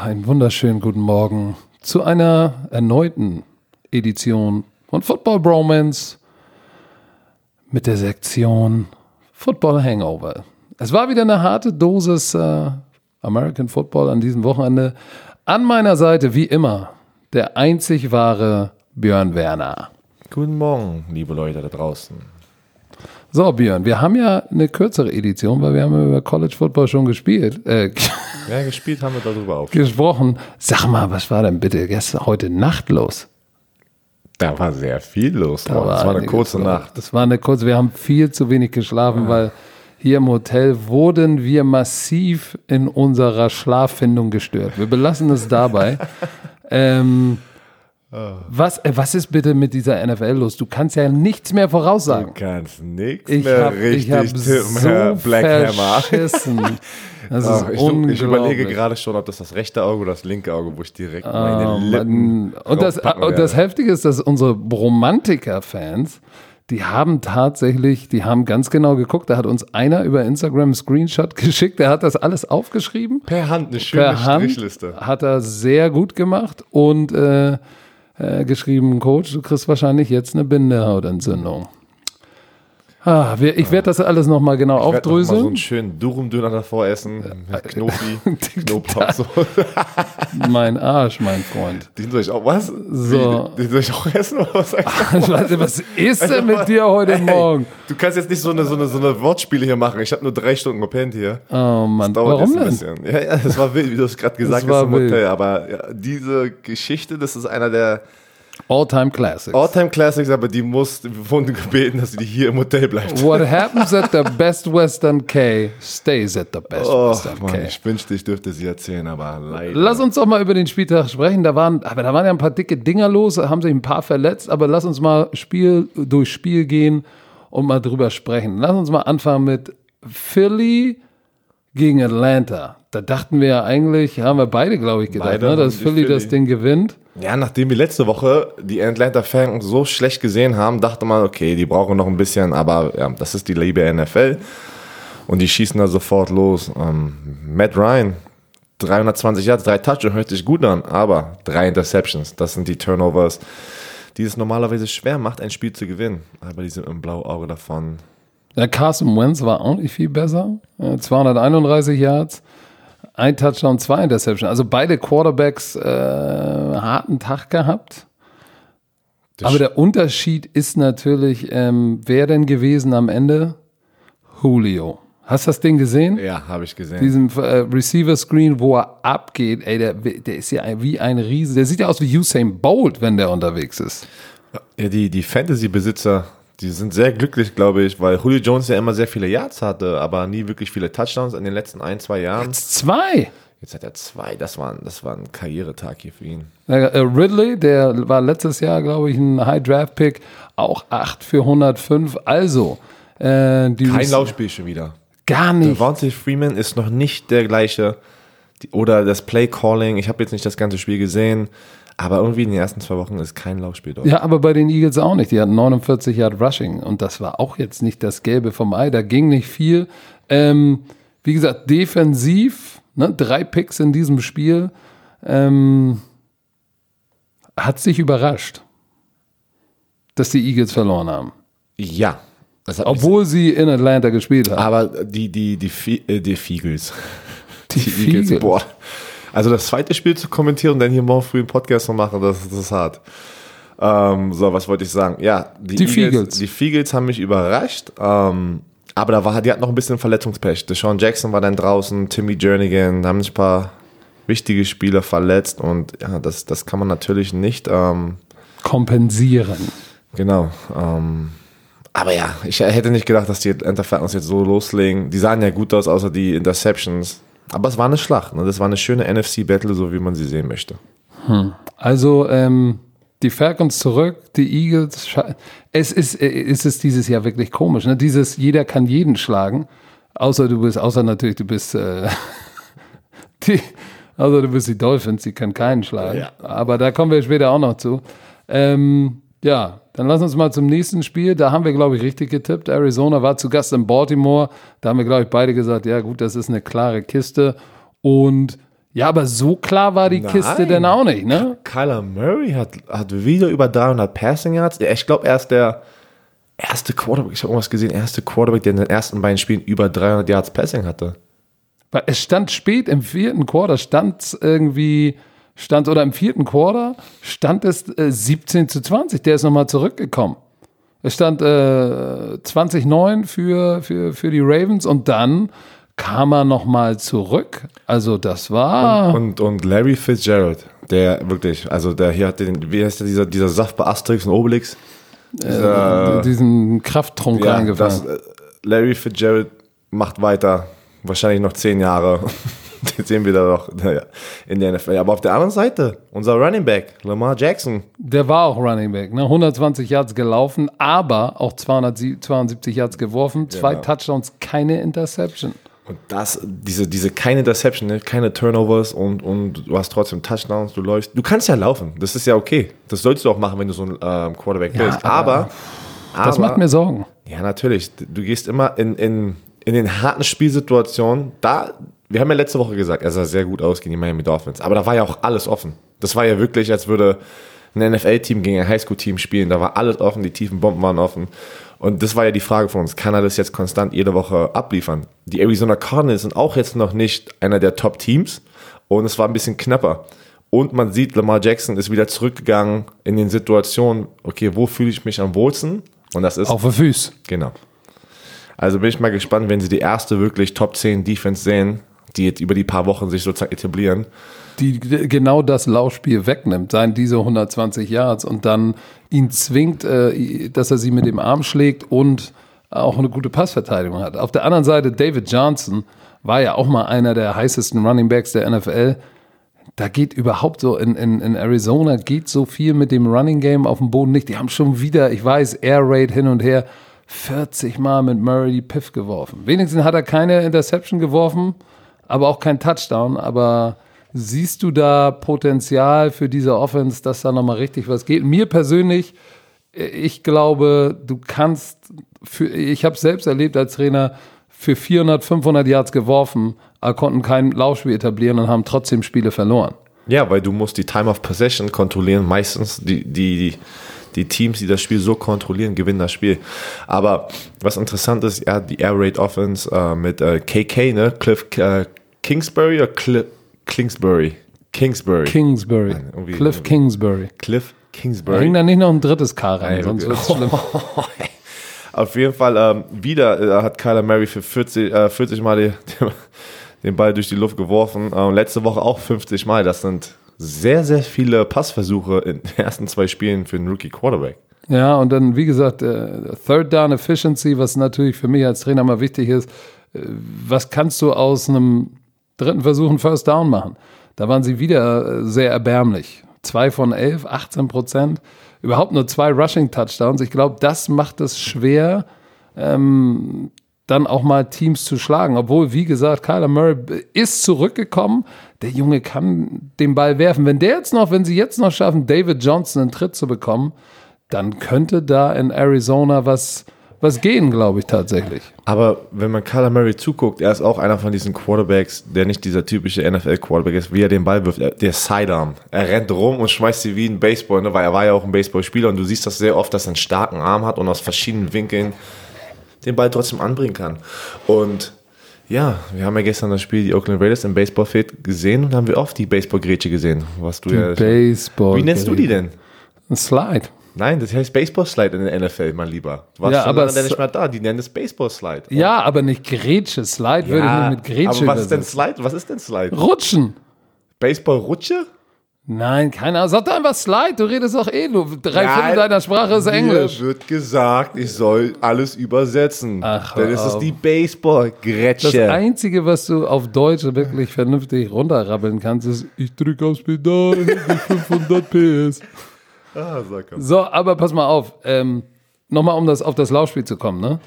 Einen wunderschönen guten Morgen zu einer erneuten Edition von Football Bromance mit der Sektion Football Hangover. Es war wieder eine harte Dosis äh, American Football an diesem Wochenende. An meiner Seite, wie immer, der einzig wahre Björn Werner. Guten Morgen, liebe Leute da draußen. So, Björn, wir haben ja eine kürzere Edition, weil wir haben über College Football schon gespielt. Äh, Ja, gespielt haben wir darüber auch. gesprochen. Sag mal, was war denn bitte gestern, heute Nacht los? Da war sehr viel los. Da oh, das war eine kurze los. Nacht. Das war eine kurze, wir haben viel zu wenig geschlafen, weil hier im Hotel wurden wir massiv in unserer Schlaffindung gestört. Wir belassen es dabei. ähm, was, äh, was ist bitte mit dieser NFL los? Du kannst ja nichts mehr Du voraussagen. kannst nichts Ich mehr habe richtig hab tippen, so Black Hammer. verschissen. Das ist Ach, ich, ich überlege gerade schon, ob das das rechte Auge oder das linke Auge, wo ich direkt meine Oh, Lippen Mann. und, das, und das. Heftige ist, dass unsere Romantiker-Fans, die haben tatsächlich, die haben ganz genau geguckt. Da hat uns einer über Instagram einen Screenshot geschickt, der hat das alles aufgeschrieben. Per Hand eine schöne Per Hand Strichliste. hat er sehr gut gemacht und äh, äh, geschrieben, Coach, du kriegst wahrscheinlich jetzt eine Bindehautentzündung. Ah, wir, ich werde das alles nochmal genau Ich werde noch mal so aufdröseln. einen schönen Durum-Döner davor essen. Mit Knofi, Knoblauch. mein Arsch, mein Freund. Den soll ich auch, was? So. Wie, Den soll ich auch essen? Oder was? Nicht, was ist denn mit dir heute Ey, Morgen? Du kannst jetzt nicht so eine, so eine, so eine Wortspiele hier machen. Ich habe nur drei Stunden gepennt hier. Oh Mann, Dauert warum jetzt ein denn? bisschen. Ja, ja, das war wild, wie du es gerade gesagt hast im. Hotel. Aber ja, diese Geschichte, das ist einer der All-Time Classics. All-Time Classics, aber die muss, wurden gebeten, dass die hier im Hotel bleibt. What happens at the Best Western K stays at the Best Oh, Western Mann, K. ich wünschte, ich dürfte sie erzählen, aber leider. Lass uns doch mal über den Spieltag sprechen. Da waren, aber da waren ja ein paar dicke Dinger los, haben sich ein paar verletzt, aber lass uns mal Spiel durch Spiel gehen und mal drüber sprechen. Lass uns mal anfangen mit Philly gegen Atlanta. Da dachten wir ja eigentlich, haben wir beide, glaube ich, gedacht, Beide ne, dass die Philly, das Philly. Ding gewinnt. Ja, nachdem wir letzte Woche die Atlanta Falcons so schlecht gesehen haben, dachte man, okay, die brauchen noch ein bisschen, aber ja, das ist die liebe NFL. Und die schießen da sofort los. Ähm, Matt Ryan, 320 Yards, drei Touchdowns, hört sich gut an, aber drei Interceptions, das sind die Turnovers, die es normalerweise schwer macht, ein Spiel zu gewinnen. Aber die sind im Blauauge davon. Der Carson Wentz war auch nicht viel besser. Äh, 231 Yards, ein Touchdown, zwei Interceptions. Also beide Quarterbacks äh, harten Tag gehabt. Das Aber der Unterschied ist natürlich, ähm, wer denn gewesen am Ende? Julio. Hast du das Ding gesehen? Ja, habe ich gesehen. Diesen äh, Receiver Screen, wo er abgeht, ey, der, der ist ja wie ein Riese. Der sieht ja aus wie Usain Bolt, wenn der unterwegs ist. Ja, die, die Fantasy-Besitzer, die sind sehr glücklich, glaube ich, weil Julio Jones ja immer sehr viele Yards hatte, aber nie wirklich viele Touchdowns in den letzten ein, zwei Jahren. Zwei. Jetzt hat er zwei. Das war, ein- das war ein Karrieretag hier für ihn. Äh, Ridley, der war letztes Jahr, glaube ich, ein High Draft Pick, auch 8 für 105. Also, äh, die Kein Laufspiel schon wieder. Gar nicht. Devontae Freeman ist noch nicht der gleiche. Oder das Play Calling. Ich habe jetzt nicht das ganze Spiel gesehen, aber irgendwie in den ersten zwei Wochen ist kein Laufspiel dort. Ja, aber bei den Eagles auch nicht. Die hatten 49 Yard Rushing und das war auch jetzt nicht das Gelbe vom Ei. Da ging nicht viel. Ähm, wie gesagt, defensiv, ne, drei Picks in diesem Spiel, ähm, hat sich überrascht, dass die Eagles verloren haben. Ja. Obwohl sie in Atlanta gespielt haben. aber die, die, die, äh, die Fiegels. Die Eagles. Boah. Also das zweite Spiel zu kommentieren und dann hier morgen früh einen Podcast zu machen, das, das ist hart. Ähm, so, was wollte ich sagen? Ja, die, Die Eagles, Fiegels. Die Fiegels haben mich überrascht. Ähm, aber da war, die hatten noch ein bisschen Verletzungspech. Deshaun Jackson war dann draußen, Timmy Jernigan, da haben sich ein paar wichtige Spieler verletzt und ja, das, das kann man natürlich nicht, ähm, Kompensieren. genau. Ähm, aber ja, ich hätte nicht gedacht, dass die Atlanta Falcons jetzt so loslegen. Die sahen ja gut aus, außer die Interceptions. Aber es war eine Schlacht. Ne? Das war eine schöne NFC-Battle, so wie man sie sehen möchte. Also ähm, die Falcons zurück, die Eagles. Es ist, äh, es ist dieses Jahr wirklich komisch. Ne? Dieses, jeder kann jeden schlagen, außer du bist, außer natürlich du bist, äh, die, außer du bist die Dolphins, die können keinen schlagen. Ja. Aber da kommen wir später auch noch zu. Ähm, ja, dann lass uns mal zum nächsten Spiel. Da haben wir, glaube ich, richtig getippt. Arizona war zu Gast in Baltimore. Da haben wir, glaube ich, beide gesagt, ja gut, das ist eine klare Kiste. Und Ja, aber so klar war die Kiste Nein. denn auch nicht, ne? Kyler Murray hat, hat wieder über 300 Passing Yards. Ich glaube, er ist der erste Quarterback, ich habe irgendwas gesehen, erste Quarterback, der in den ersten beiden Spielen über 300 Yards Passing hatte. Weil Es stand spät im vierten Quarter, stand irgendwie, stand oder im vierten Quarter stand es äh, 17 zu 20. Der ist nochmal zurückgekommen. Es stand äh, 20-9 für, für, für die Ravens und dann kam er nochmal zurück. Also das war. Und, und Larry Fitzgerald, der wirklich, also der hier hat den, wie heißt der, dieser, dieser Saft bei Asterix und Obelix? Dieser, diesen Krafttrunk ja, reingefallen. das, äh, Larry Fitzgerald macht weiter, wahrscheinlich noch zehn Jahre. Den sehen wir da noch in der NFL. Aber auf der anderen Seite, unser Running Back, Lamar Jackson. Der war auch Running Back, ne? 120 Yards gelaufen, aber auch 272 Yards geworfen, zwei Genau. Touchdowns, keine Interception. Und das, diese, diese keine Interception, ne? keine Turnovers und, und du hast trotzdem Touchdowns, du läufst. Du kannst ja laufen, das ist ja okay. Das sollst du auch machen, wenn du so ein ähm, Quarterback bist. Aber, aber, Das macht mir Sorgen. Ja, natürlich. Du gehst immer in, in, in den harten Spielsituationen. Da, wir haben ja letzte Woche gesagt, er sah sehr gut aus gegen die Miami Dolphins. Aber da war ja auch alles offen. Das war ja wirklich, als würde ein NFL-Team gegen ein Highschool-Team spielen. Da war alles offen, die tiefen Bomben waren offen. Und das war ja die Frage von uns. Kann er das jetzt konstant jede Woche abliefern? Die Arizona Cardinals sind auch jetzt noch nicht einer der Top-Teams. Und es war ein bisschen knapper. Und man sieht, Lamar Jackson ist wieder zurückgegangen in den Situationen, okay, wo fühle ich mich am wohlsten? Und das ist Auf den Füßen. Genau. Also bin ich mal gespannt, wenn sie die erste wirklich Top 10 Defense sehen, die jetzt über die paar Wochen sich sozusagen etablieren. die genau das Laufspiel wegnimmt, seien diese 120 Yards und dann ihn zwingt, äh, dass er sie mit dem Arm schlägt und auch eine gute Passverteidigung hat. Auf der anderen Seite, David Johnson war ja auch mal einer der heißesten Running Backs der NFL. Da geht überhaupt so in, in, in Arizona geht so viel mit dem Running Game auf dem Boden nicht. Die haben schon wieder, ich weiß, Air Raid hin und her, 40 Mal mit Murray Piff geworfen. Wenigstens hat er keine Interception geworfen, aber auch kein Touchdown. Aber siehst du da Potenzial für diese Offense, dass da nochmal richtig was geht? Mir persönlich, äh, ich glaube, du kannst, für, ich habe selbst erlebt als Trainer, für 400, 500 Yards geworfen, konnten kein Laufspiel etablieren und haben trotzdem Spiele verloren. Ja, weil du musst die Time of Possession kontrollieren. Meistens die, die, die, die Teams, die das Spiel so kontrollieren, gewinnen das Spiel. Aber was interessant ist, ja, die Air Raid Offense äh, mit äh, KK, ne? Cliff äh, Kingsbury oder Cli Kingsbury? Kingsbury. Kingsbury. irgendwie- Cliff Kingsbury. Cliff Kingsbury. hängt da nicht noch ein drittes K rein, sonst wirklich. wird's schlimm. Auf jeden Fall ähm, wieder äh, hat Kyler Murray für 40, äh, 40 Mal die, den Ball durch die Luft geworfen. Ähm, letzte Woche auch 50 Mal. Das sind sehr, sehr viele Passversuche in den ersten zwei Spielen für einen Rookie Quarterback. Ja, und dann, wie gesagt, äh, Third Down Efficiency, was natürlich für mich als Trainer mal wichtig ist. Äh, was kannst du aus einem dritten Versuch einen First Down machen? Da waren sie wieder äh, sehr erbärmlich. Zwei von elf, 18 Prozent. Überhaupt nur zwei Rushing Touchdowns. Ich glaube, das macht es schwer, ähm, dann auch mal Teams zu schlagen. Obwohl, wie gesagt, Kyler Murray ist zurückgekommen. Der Junge kann den Ball werfen. Wenn der jetzt noch, wenn sie jetzt noch schaffen, David Johnson einen Tritt zu bekommen, dann könnte da in Arizona was, was gehen, glaube ich tatsächlich. Aber wenn man Kyler Murray zuguckt, er ist auch einer von diesen Quarterbacks, der nicht dieser typische NFL-Quarterback ist, wie er den Ball wirft. Er- Der Sidearm. Er rennt rum und schmeißt sie wie ein Baseball, ne? weil er war ja auch ein Baseballspieler und du siehst das sehr oft, dass er einen starken Arm hat und aus verschiedenen Winkeln den Ball trotzdem anbringen kann. Und ja, wir haben ja gestern das Spiel die Oakland Raiders im Baseballfeld gesehen und haben wir oft die Baseballgrätsche gesehen, was du ja. Baseball. Wie nennst du die denn? Ein Slide. Nein, das heißt Baseball Slide in der NFL, mein Lieber. Du warst Ja, schon aber lange nicht mehr da. Die nennen es Baseball Slide. Ja, aber nicht Grätsche. Slide würde ich nicht mit Grätsche aber was ist denn. Slide? Was ist denn Slide? Rutschen. Baseball-Rutsche? Nein, keine Ahnung. Sag doch einfach Slide. Du redest doch eh nur. Drei Viertel Nein, deiner Sprache ist Englisch. Mir wird gesagt, ich soll alles übersetzen. Ach, Dann ist es die Das Baseball-Grätsche. Einzige, was du auf Deutsch wirklich vernünftig runterrabbeln kannst, ist, ich drücke aufs Pedal, die 500 PS. Ah, sag. So, aber pass mal auf. Ähm, Nochmal, um das, auf das Laufspiel zu kommen. Ne?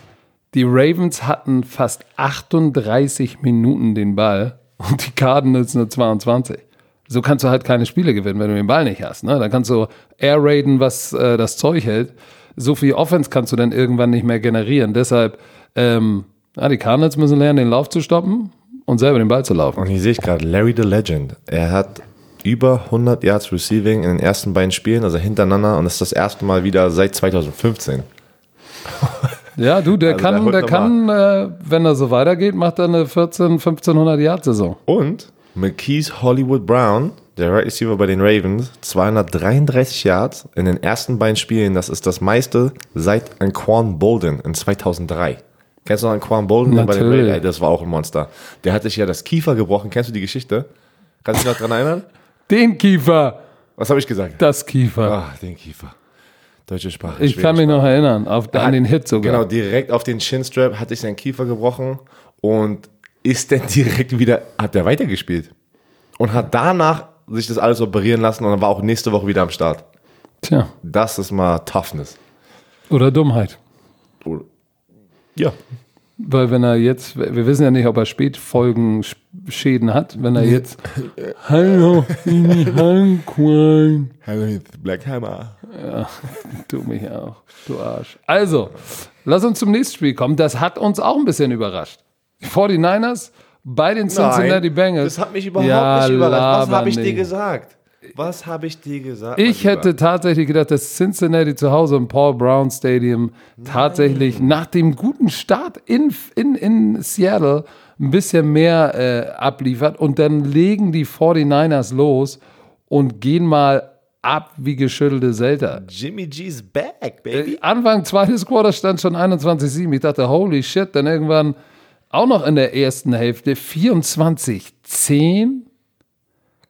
Die Ravens hatten fast 38 Minuten den Ball und die Cardinals nur 22. So kannst du halt keine Spiele gewinnen, wenn du den Ball nicht hast. Ne? Dann kannst du air raiden, was äh, das Zeug hält. So viel Offense kannst du dann irgendwann nicht mehr generieren. Deshalb, ähm, ja, die Cardinals müssen lernen, den Lauf zu stoppen. und selber den Ball zu laufen. Und hier sehe ich gerade Larry the Legend. Er hat über 100 Yards Receiving in den ersten beiden Spielen, also hintereinander. Und das ist das erste Mal wieder seit 2015. Ja, du, der Also kann, der der kann, äh, wenn er so weitergeht, macht er eine 14, 1500 Yard Saison. Und McKees Hollywood Brown, der Right Receiver bei den Ravens, 233 Yards in den ersten beiden Spielen. Das ist das meiste seit Anquan Bolden in 2003. Kennst du noch Anquan Bolden? Bei den. Ravens? Das war auch ein Monster. Der hat sich ja das Kiefer gebrochen. Kennst du die Geschichte? Kannst du dich noch dran erinnern? Den Kiefer, Was habe ich gesagt? das Kiefer. Ah, den Kiefer. Deutsche Sprache. ich kann mich noch erinnern, auf, an hat- den Hit sogar. Genau, direkt auf den Chinstrap hat sich sein Kiefer gebrochen und ist dann direkt wieder, hat der weitergespielt. Und hat danach sich das alles operieren lassen und dann war auch nächste Woche wieder am Start. Tja, Das ist mal Toughness. oder Dummheit. Ja. Weil wenn er jetzt, wir wissen ja nicht, ob er Spätfolgenschäden hat, wenn er jetzt Hallo, in die Handqualm. Blackhammer. Du mich auch, du Arsch. Also, lass uns zum nächsten Spiel kommen. Das hat uns auch ein bisschen überrascht. Die 49ers bei den Cincinnati Bengals. Das hat mich überhaupt Ja, nicht überrascht. Was habe ich dir gesagt? Was habe ich dir gesagt? Ich hätte tatsächlich gedacht, dass Cincinnati zu Hause im Paul Brown Stadium tatsächlich nach dem guten Start in, in, in Seattle ein bisschen mehr äh, abliefert und dann legen die 49ers los und gehen mal ab wie geschüttelte Selter. Jimmy G's back, baby. Äh, Anfang zweites Quarter stand schon 21-7. Ich dachte, holy shit, dann irgendwann auch noch in der ersten Hälfte 24-10.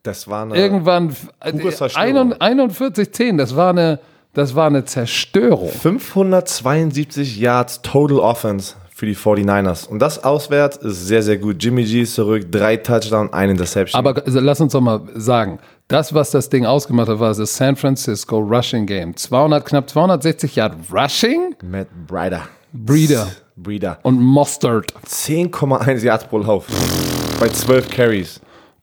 Das war eine. Irgendwann Pure Zerstörung. 41-10. Das war eine, das war eine Zerstörung. 572 Yards Total Offense für die 49ers. Und das auswärts ist sehr, sehr gut. Jimmy G ist zurück, drei Touchdown, eine Interception. Aber also, lass uns doch mal sagen, das, was das Ding ausgemacht hat, war das San Francisco Rushing Game. 200, knapp 260 Yard Rushing Matt Breida. Breeder. Breeder. und Mustard. 10,1 Yards pro Lauf. Bei 12 Carries.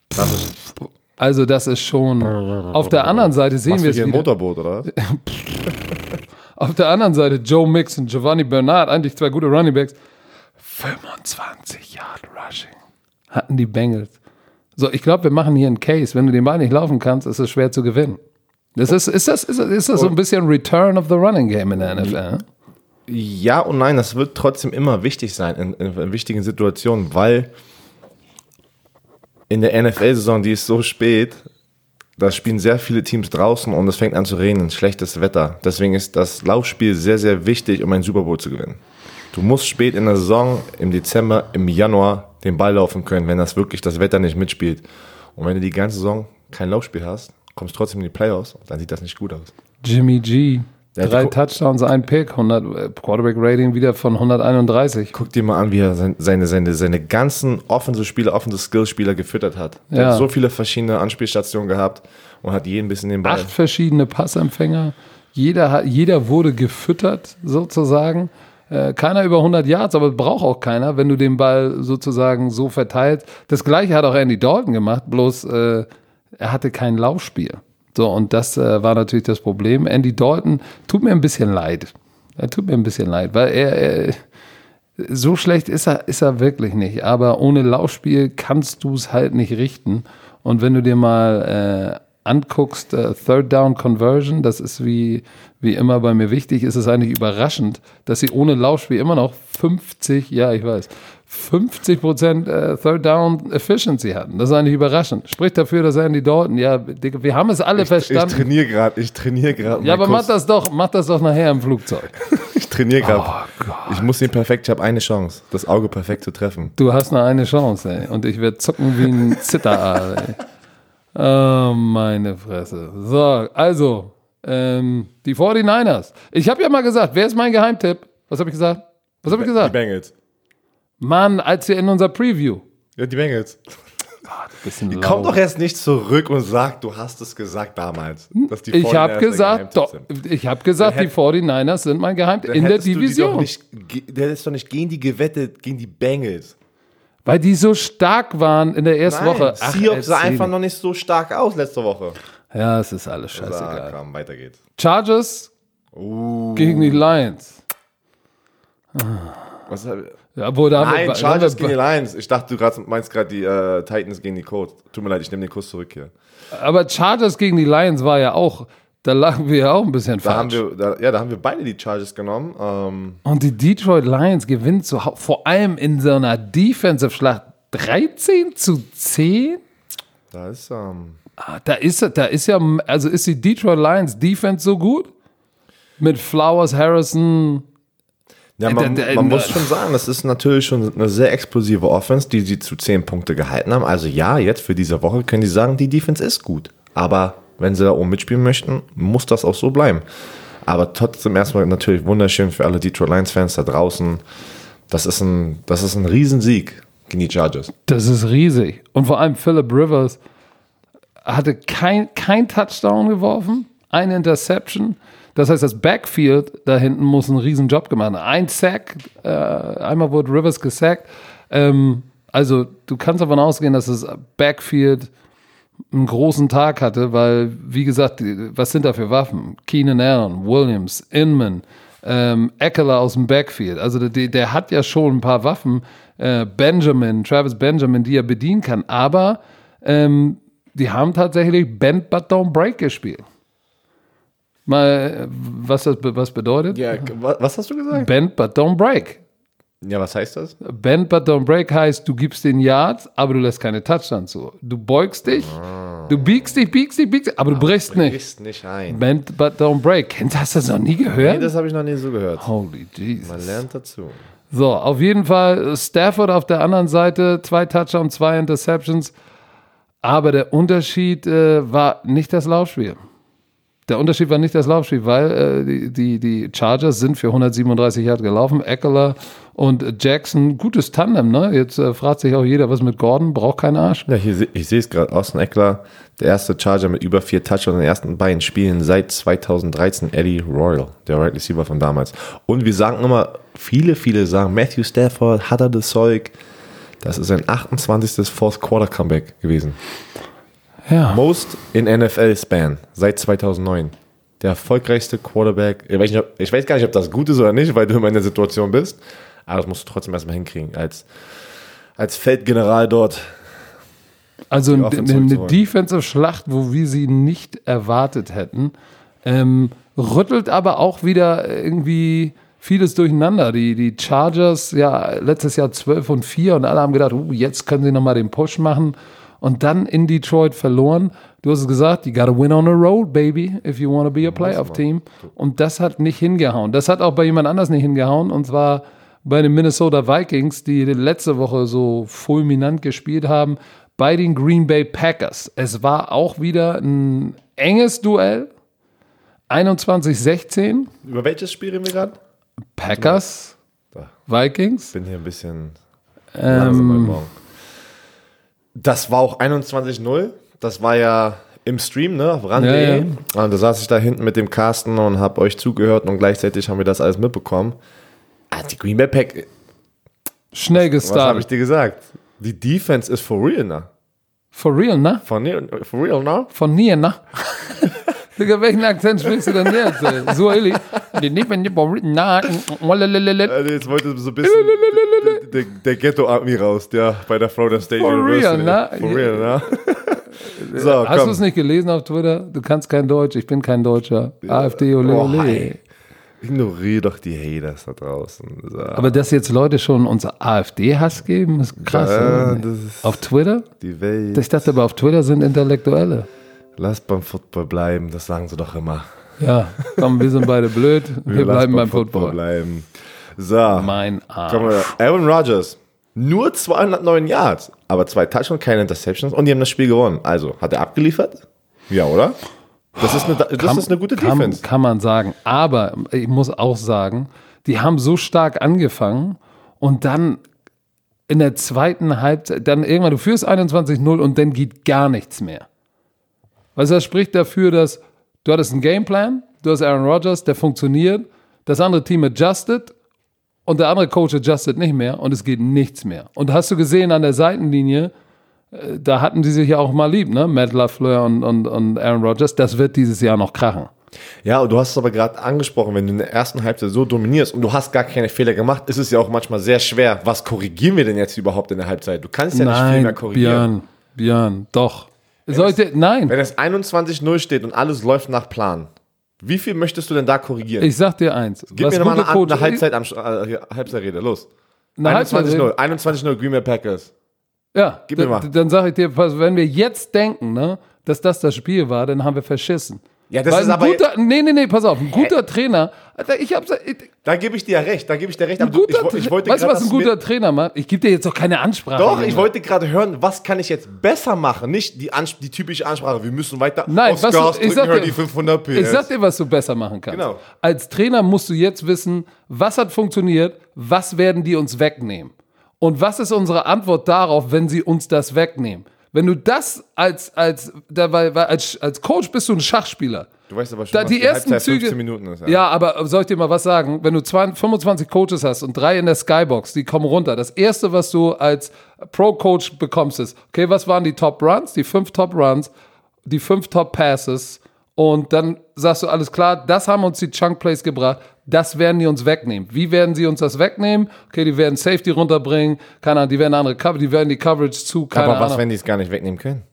Das ist Also das ist schon. Auf der anderen Seite sehen Machst wir es hier ein wieder. Motorboot, oder? Auf der anderen Seite Joe Mix und Giovanni Bernard, eigentlich zwei gute Runningbacks. 25 Yard Rushing hatten die Bengals. So, ich glaube, wir machen hier einen Case. Wenn du den Ball nicht laufen kannst, ist es schwer zu gewinnen. Das ist, ist, das, ist, das, ist das so ein bisschen Return of the Running Game in der NFL? Ja und nein, das wird trotzdem immer wichtig sein in, in, in wichtigen Situationen, weil in der NFL-Saison, die ist so spät, da spielen sehr viele Teams draußen und es fängt an zu regnen, schlechtes Wetter. Deswegen ist das Laufspiel sehr, sehr wichtig, um ein Super Bowl zu gewinnen. Du musst spät in der Saison, im Dezember, im Januar den Ball laufen können, wenn das wirklich das Wetter nicht mitspielt. Und wenn du die ganze Saison kein Laufspiel hast, kommst trotzdem in die Playoffs, dann sieht das nicht gut aus. Jimmy G. Der Drei Touchdowns, ein Pick, 100, äh, Quarterback Rating wieder von 131. Guck dir mal an, wie er sein- seine, seine, seine ganzen Offensive-Spieler, Offensive-Skill-Spieler gefüttert hat. Er Ja. hat so viele verschiedene Anspielstationen gehabt und hat jeden bisschen den Ball. Acht verschiedene Passempfänger. Jeder, jeder wurde gefüttert, sozusagen. Äh, keiner über 100 Yards, aber braucht auch keiner, wenn du den Ball sozusagen so verteilst. Das gleiche hat auch Andy Dalton gemacht, bloß äh, er hatte kein Laufspiel. So, und das äh, war natürlich das Problem. Andy Dalton tut mir ein bisschen leid. Er tut mir ein bisschen leid, weil er, er so schlecht ist er, ist er wirklich nicht. Aber ohne Laufspiel kannst du es halt nicht richten. Und wenn du dir mal äh, anguckst, äh, Third Down Conversion, das ist wie, wie immer bei mir wichtig, ist es eigentlich überraschend, dass sie ohne Laufspiel immer noch 50, ja, ich weiß, 50 Prozent äh, Third Down Efficiency hatten. Das ist eigentlich überraschend. Spricht dafür, dass Andy Dalton, ja, Digga, wir haben es alle Ich verstanden. trainiere gerade, ich trainiere gerade. ja, aber mach das doch, mach das doch nachher im Flugzeug. Ich trainiere gerade. Oh ich muss ihn perfekt, ich habe eine Chance, das Auge perfekt zu treffen. Du hast nur eine Chance, ey. Und ich werde zucken wie ein Zitteraal, ey. Oh, meine Fresse. So, also, ähm, die 49ers. Ich habe ja mal gesagt, wer ist mein Geheimtipp? Was habe ich gesagt? Was habe ich Die gesagt? Bengals. Mann, als wir in unser Preview. Ja, die Bengals. Bisschen Komm laut. doch jetzt nicht zurück und sag, du hast es gesagt damals. Dass die Ich 49ers habe gesagt, doch, ich habe gesagt, Dann die 49ers sind mein Geheimtipp in der du Division. Doch nicht, der hättest doch nicht gegen die gewettet, gegen die Bengals. Weil die so stark waren in der ersten Woche. Ach, Seahawks sah einfach noch nicht so stark aus letzte Woche. Ja, es ist alles So, scheißegal. komm, weiter geht's. Chargers Uh, gegen die Lions. Was, wo da haben wir- Nein, Chargers haben gegen die Lions. Ich dachte, du grad, meinst gerade die äh, Titans gegen die Colts. Tut mir leid, ich nehme den Kurs zurück hier. Aber Chargers gegen die Lions war ja auch, da lagen wir ja auch ein bisschen Da haben falsch. wir, da, ja, da haben wir beide die Chargers genommen. Ähm, Und die Detroit Lions gewinnen zu, hau- vor allem in so einer Defensive-Schlacht 13 zu 10? da ist, ähm, Ah, Da ist, da ist ja, also ist die Detroit Lions Defense so gut? Mit Flowers, Harrison, ja, man, Äh, der- man muss schon sagen, das ist natürlich schon eine sehr explosive Offense, die sie zu 10 Punkte gehalten haben. Also ja, jetzt für diese Woche können die sagen, die Defense ist gut. Aber wenn sie da oben mitspielen möchten, muss das auch so bleiben. Aber trotzdem erstmal natürlich wunderschön für alle Detroit Lions-Fans da draußen. Das ist ein, das ist ein Riesensieg gegen die Chargers. Das ist riesig. Und vor allem Philip Rivers hatte kein, kein Touchdown geworfen, eine Interception. Das heißt, das Backfield da hinten muss einen riesen Job gemacht haben. Ein Sack, äh, einmal wurde Rivers gesackt. Ähm, also du kannst davon ausgehen, dass das Backfield einen großen Tag hatte, weil, wie gesagt, was sind da für Waffen? Keenan Allen, Williams, Inman, ähm, Eckler aus dem Backfield. Also der, der hat ja schon ein paar Waffen. Äh, Benjamin, Travis Benjamin, die er bedienen kann. Aber ähm, die haben tatsächlich Bend but don't break gespielt. Mal, äh, was das was bedeutet? Ja, wa- was hast du gesagt? Bend but don't break. Ja, was heißt das? Bend but don't break heißt, du gibst den Yards, aber du lässt keine Touchdowns zu. Du beugst dich, du biegst dich, biegst dich, biegst dich, aber du brichst nicht. Ist nicht ein. Bend but don't break. Kennt hast du das noch nie gehört? Nee, das habe ich noch nie so gehört. Holy Jesus. Man lernt dazu. So, auf jeden Fall Stafford auf der anderen Seite, zwei Touchdowns, zwei Interceptions. Aber der Unterschied äh, war nicht das Laufspiel. Der Unterschied war nicht das Laufspiel, weil äh, die, die, Chargers sind für 137 Yard gelaufen. Eckler und Jackson, gutes Tandem, ne? Jetzt äh, fragt sich auch jeder, was mit Gordon, braucht keinen Arsch. Ja, hier, ich sehe es gerade. Austin Eckler, der erste Charger mit über vier Touchdowns in den ersten beiden Spielen seit 2013. Eddie Royal, der Right Receiver von damals. Und wir sagen immer, viele, viele sagen, Matthew Stafford hat er das Zeug. Das ist sein 28. Fourth Quarter Comeback gewesen. Ja. Most in NFL Span seit 2009. Der erfolgreichste Quarterback. Ich weiß, nicht, ob, ich weiß gar nicht, ob das gut ist oder nicht, weil du immer in der Situation bist. Aber das musst du trotzdem erstmal hinkriegen. Als, als Feldgeneral dort. Also eine, eine. Defensive-Schlacht, wo wir sie nicht erwartet hätten, ähm, rüttelt aber auch wieder irgendwie vieles durcheinander. Die, die Chargers, ja, letztes Jahr 12 und 4 und alle haben gedacht, uh, jetzt können sie nochmal den Push machen und dann in Detroit verloren. Du hast es gesagt, you gotta win on the road, baby, if you want to be a playoff team. Und das hat nicht hingehauen. Das hat auch bei jemand anders nicht hingehauen und zwar bei den Minnesota Vikings, die letzte Woche so fulminant gespielt haben, bei den Green Bay Packers. Es war auch wieder ein enges Duell. 21-16, Über welches Spiel reden wir gerade? Packers. Vikings. bin hier ein bisschen langsam heute Morgen. Das war auch 21-0. Das war ja im Stream, ne, auf ran.de. Ja, Und da saß ich da hinten mit dem Carsten und habe euch zugehört und gleichzeitig haben wir das alles mitbekommen. Ah, die Green Bay Pack, Schnell was habe ich gestartet. dir gesagt? Die Defense ist for real, ne? For real, ne? For, ne- for real, ne? Von hier, ne? Digga, welchen Akzent sprichst du denn jetzt? ey? So ehrlich. Die nicht, wenn die na. Also jetzt wollte so ein bisschen der, der Ghetto-Army raus, der bei der Florida State For University. real, ne? For real, ne? so, Hast du es nicht gelesen auf Twitter? Du kannst kein Deutsch, ich bin kein Deutscher. AfD, ole, Oh, ole. hi. Ignoriere doch die Haters da draußen. So. Aber dass jetzt Leute schon unser AfD-Hass geben, ist krass. Ja, das ist auf Twitter? die Welt. Ich dachte aber, auf Twitter sind Intellektuelle. Lass beim Football bleiben, das sagen sie doch immer. Ja, komm, wir sind beide blöd. Wir, Lass bleiben beim Football. bleiben. So, Mein Arsch. wir. Aaron Rodgers. Nur 209 Yards, aber zwei Touchdowns, keine Interceptions und die haben das Spiel gewonnen. Also, hat er abgeliefert? Ja, oder? Das ist eine, das ist eine gute kann, Defense. Kann man sagen. Aber ich muss auch sagen, die haben so stark angefangen und dann in der zweiten Halbzeit, dann irgendwann, du führst 21-0 und dann geht gar nichts mehr. Also das spricht dafür, dass du hattest einen Gameplan, du hast Aaron Rodgers, der funktioniert, das andere Team adjusted und der andere Coach adjusted nicht mehr und es geht nichts mehr. Und hast du gesehen an der Seitenlinie, äh, da hatten die sich ja auch mal lieb, ne? Matt LaFleur und, und, und Aaron Rodgers, das wird dieses Jahr noch krachen. Ja, und du hast es aber gerade angesprochen, wenn du in der ersten Halbzeit so dominierst und du hast gar keine Fehler gemacht, ist es ja auch manchmal sehr schwer. Was korrigieren wir denn jetzt überhaupt in der Halbzeit? Du kannst ja nicht viel mehr Nein, korrigieren. Björn, Björn, doch. Sollte, nein, Wenn es 21-0 steht und alles läuft nach Plan, wie viel möchtest du denn da korrigieren? ich sag dir eins. Gib mir nochmal eine, eine Halbzeit am, äh, Halbzeitrede, los. Eine Halbzeit- 21-0, 21-0 Green Bay Packers. Ja, Gib mir mal. dann sage ich dir, wenn wir jetzt denken, ne, dass das das Spiel war, dann haben wir verschissen. Ja, das Weil ist ein aber- guter, nee, nee, nee, pass auf, ein guter Trainer, Alter, ich hab's, ich, Da gebe ich dir ja recht, da gebe ich dir recht. ein Aber du, ich, guter, ich wollte weißt du, was ein guter Trainer macht? Ich gebe dir jetzt doch keine Ansprache. Doch, ich wollte gerade hören, was kann ich jetzt besser machen? Nicht die, Ans die typische Ansprache, wir müssen weiter Nein, aufs was du- Gas ich drücken, sag dir- die 500 PS. Ich sag dir, was du besser machen kannst. Genau. Als Trainer musst du jetzt wissen, was hat funktioniert, was werden die uns wegnehmen. Und was ist unsere Antwort darauf, wenn sie uns das wegnehmen? Wenn du das als, als, da, weil, weil als, als Coach bist du ein Schachspieler. du weißt aber schon, Da, was die ersten Halbzeit Züge. 15 Minuten ist. ja. aber soll ich dir mal was sagen? Wenn du 20, 25 Coaches hast und drei in der Skybox, die kommen runter. Das erste, was du als Pro-Coach bekommst, ist, okay, was waren die Top Runs? Die fünf Top Runs, die fünf Top Passes. Und dann sagst du, alles klar, das haben uns die Chunk Plays gebracht. Das werden die uns wegnehmen. Wie werden sie uns das wegnehmen? Okay, die werden Safety runterbringen. Keine Ahnung, die werden andere Cover, die werden die Coverage zu, keine aber was, Ahnung. wenn die es gar nicht wegnehmen können?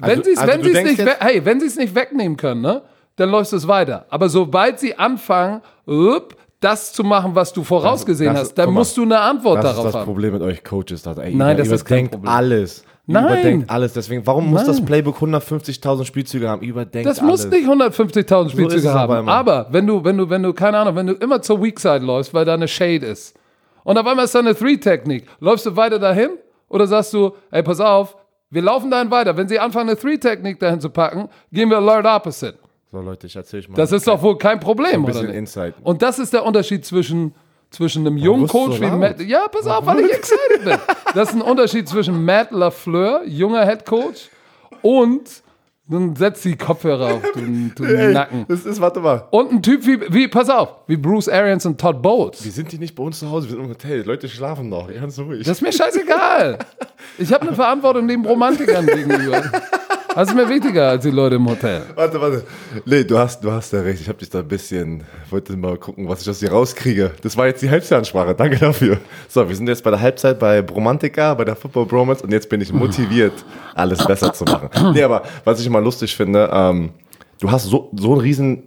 Wenn Also- sie es also wenn denkst nicht, we- hey, wenn sie es nicht wegnehmen können, ne, dann läuft es weiter. Aber sobald sie anfangen, upp, das zu machen, was du vorausgesehen das- hast, dann mal, musst du eine Antwort Das ist darauf das haben. Problem mit euch Coaches. Da. Ey, Nein, das ist kein überdenkt Problem. alles. Nein. überdenkt alles. Deswegen, warum muss das Nein. Playbook 150.000 Spielzüge haben? Überdenkt Das alles. muss nicht 150.000 ist Spielzüge aber haben. Aber wenn du, wenn du, wenn du, keine Ahnung, wenn du immer zur Weak Side läufst, weil da eine Shade ist und auf einmal ist da eine Three-Technik, läufst du weiter dahin oder sagst du, ey, pass auf, wir laufen dahin weiter. Wenn sie anfangen, eine Three-Technik dahin zu packen, gehen wir Alert Opposite. So, Leute, ich erzähl euch mal. Das ist doch wohl kein Problem, ein oder bisschen nicht? Insight. Und das ist der Unterschied zwischen, zwischen einem jungen Coach so wie? Matt. Ja, pass auf, weil ich excited bin. Das ist ein Unterschied zwischen Matt LaFleur, junger Head Coach, und dann setzt die Kopfhörer auf, du, du Nacken. Das ist, warte mal. Und ein Typ wie, wie, pass auf, wie Bruce Arians und Todd Bowles. Wir sind hier nicht bei uns zu Hause, wir sind im Hotel. Leute schlafen noch. Ganz ruhig. Das ist mir scheißegal. Ich habe eine Verantwortung dem Romantikern gegenüber. Das ist mir wichtiger als die Leute im Hotel. Warte, warte. Nee, du hast, du hast ja recht. Ich habe dich da ein bisschen, wollte mal gucken, was ich aus dir rauskriege. Das war jetzt die Halbzeitansprache. Danke dafür. So, wir sind jetzt bei der Halbzeit bei Bromantica, bei der Football Bromance und jetzt bin ich motiviert, alles besser zu machen. Nee, aber was ich immer lustig finde, ähm, du hast so, so ein riesen,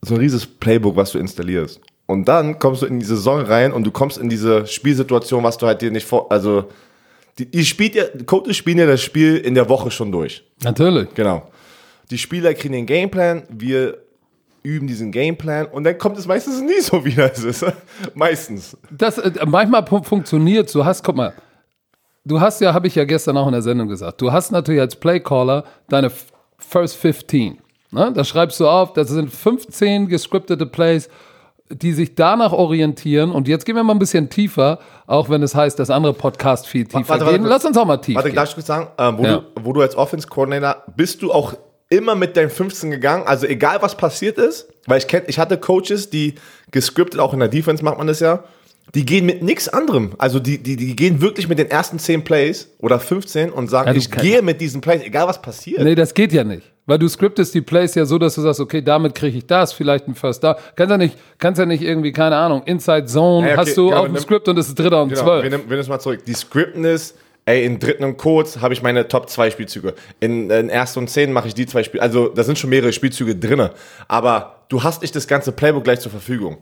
so ein rieses Playbook, was du installierst. Und dann kommst du in die Saison rein und du kommst in diese Spielsituation, was du halt dir nicht vor, also, die, ihr spielt ja, Coaches spielen ja das Spiel in der Woche schon durch. Natürlich. Genau. Die Spieler kriegen den Gameplan, wir üben diesen Gameplan und dann kommt es meistens nie so, wie das ist. meistens. Das, äh, manchmal fu- funktioniert Du hast, guck mal, du hast ja, habe ich ja gestern auch in der Sendung gesagt, du hast natürlich als Playcaller deine First 15. Ne? Da schreibst du auf, das sind 15 gescriptete Plays, die sich danach orientieren. Und jetzt gehen wir mal ein bisschen tiefer, auch wenn es heißt, dass andere Podcasts viel tiefer warte, warte, gehen. Lass uns auch mal tief Warte, gehen. darf ich kurz sagen, ähm, wo, Ja. du, wo du als Offense Coordinator bist du auch immer mit deinen 15 gegangen, also egal was passiert ist, weil ich kenn, ich hatte Coaches, die gescriptet, auch in der Defense macht man das ja, die gehen mit nichts anderem. Also die, die, die gehen wirklich mit den ersten 10 Plays oder 15 und sagen, Ja, ich gehe mit diesen Plays, egal was passiert. Nee, das geht ja nicht. Weil du scriptest die Plays ja so, dass du sagst, okay, damit kriege ich das, vielleicht ein First Down. Kannst ja nicht, kannst ja nicht irgendwie, keine Ahnung, Inside Zone Ja, okay, hast du genau, auf dem Script und es ist Dritter und Genau, Zwölf. wir nehmen, wir nehmen es mal zurück. Die Scripten ist, ey, in dritten und kurz habe ich meine Top 2 Spielzüge. In, in ersten und zehn mache ich die zwei Spiele. Also da sind schon mehrere Spielzüge drin. Aber du hast nicht das ganze Playbook gleich zur Verfügung.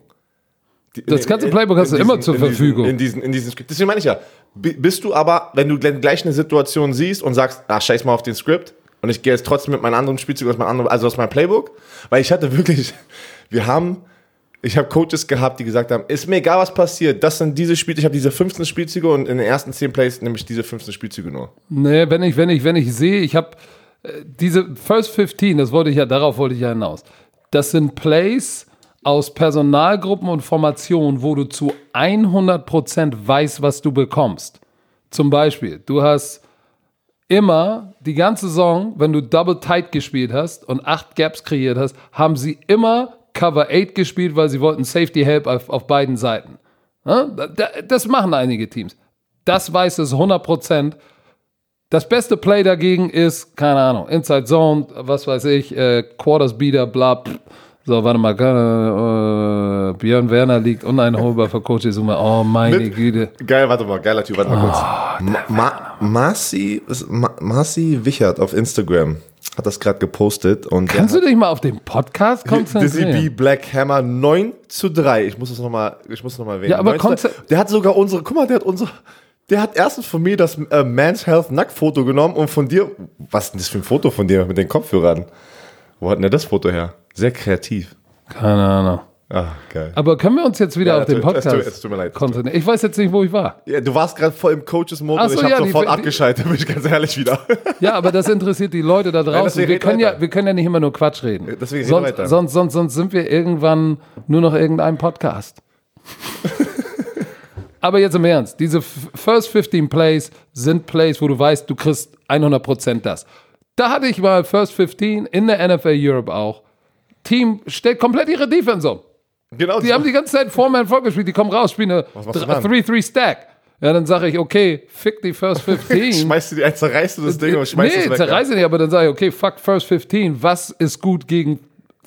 Die- Das ganze Playbook hast du immer zur in Verfügung. Diesen, in diesen, in diesen, Script- deswegen meine ich ja, bi- bist du aber, wenn du gleich eine Situation siehst und sagst, ach, scheiß mal auf den Script und ich gehe jetzt trotzdem mit meinem anderen Spielzug aus meinem anderen, also aus meinem Playbook, weil ich hatte wirklich, wir haben, ich habe Coaches gehabt, die gesagt haben, ist mir egal, was passiert, das sind diese Spielzüge, ich habe diese 15 Spielzüge und in den ersten 10 Plays nehme ich diese 15 Spielzüge nur. Nee, wenn ich, wenn ich, wenn ich sehe, ich habe diese First 15, das wollte ich ja, darauf wollte ich ja hinaus. Das sind Plays aus Personalgruppen und Formationen, wo du zu 100% weißt, was du bekommst. Zum Beispiel, du hast immer die ganze Saison, wenn du Double Tight gespielt hast und acht Gaps kreiert hast, haben sie immer Cover 8 gespielt, weil sie wollten Safety Help auf, auf beiden Seiten. Das machen einige Teams. Das weiß es 100%. Das beste Play dagegen ist, keine Ahnung, Inside Zone, was weiß ich, äh, Quarters Beater, bla. pff. So, warte mal, äh, Björn Werner liegt uneinholbar für Coach Izuma. Oh, meine Mit- Güte. Geil, warte mal, geiler Typ, warte mal kurz. Ah, Ma Ma Marci, Ma Marci Wichert auf Instagram hat das gerade gepostet und Kannst du dich mal auf den Podcast Dizzy B konzentrieren? Black Hammer 9 zu 3. Ich muss das nochmal, ich muss noch mal erwähnen. Ja, aber 9 zu 3. konze- der hat sogar unsere, guck mal, der hat unsere, der hat erstens von mir das äh, Man's Health Nacktfoto genommen und von dir, was ist denn das für ein Foto von dir mit den Kopfhörern? Wo hat denn das Foto her? Sehr kreativ. Keine Ahnung. Ah, geil. Aber können wir uns jetzt wieder Ja, auf den es tut- Podcast es tut mir leid. konzentrieren? Ich weiß jetzt nicht, wo ich war. Ja, du warst gerade voll im Coaches-Modus. Ach so, ich habe ja, sofort die- abgeschaltet, bin ich ganz ehrlich wieder. Ja, aber das interessiert die Leute da draußen. deswegen wir, können ja, wir können ja nicht immer nur Quatsch reden. Deswegen sonst, weiter. sonst, sonst, sonst sind wir irgendwann nur noch irgendein Podcast. aber jetzt im Ernst, diese First 15 Plays sind Plays, wo du weißt, du kriegst 100% das. Da hatte ich mal First 15 in der NFL Europe auch. Team stellt komplett ihre Defense um. genau. Die haben die ganze Zeit Foreman vorgespielt, die kommen raus, spielen eine machst du dann? 3-3-Stack. Ja, dann sage ich, okay, fick die First 15. Schmeißt du die ein, zerreißt du das Ding und schmeißt nee, es weg. zerreiße nicht, aber dann sage ich, okay, fuck First 15, was ist gut gegen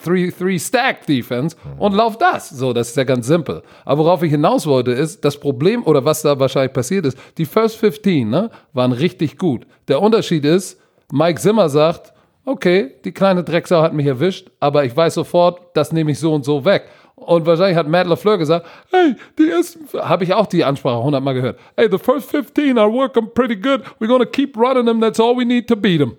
3-3-Stack-Defense und lauf das. So, das ist ja ganz simpel. Aber worauf ich hinaus wollte, ist, das Problem oder was da wahrscheinlich passiert ist, die First 15 ne, waren richtig gut. Der Unterschied ist, Mike Zimmer sagt, okay, die kleine Drecksau hat mich erwischt, aber ich weiß sofort, das nehme ich so und so weg. Und wahrscheinlich hat Matt LaFleur gesagt, hey, die ersten, habe ich auch die Ansprache hundertmal gehört. Hey, the first 15 are working pretty good. We're gonna keep running them. That's all we need to beat them.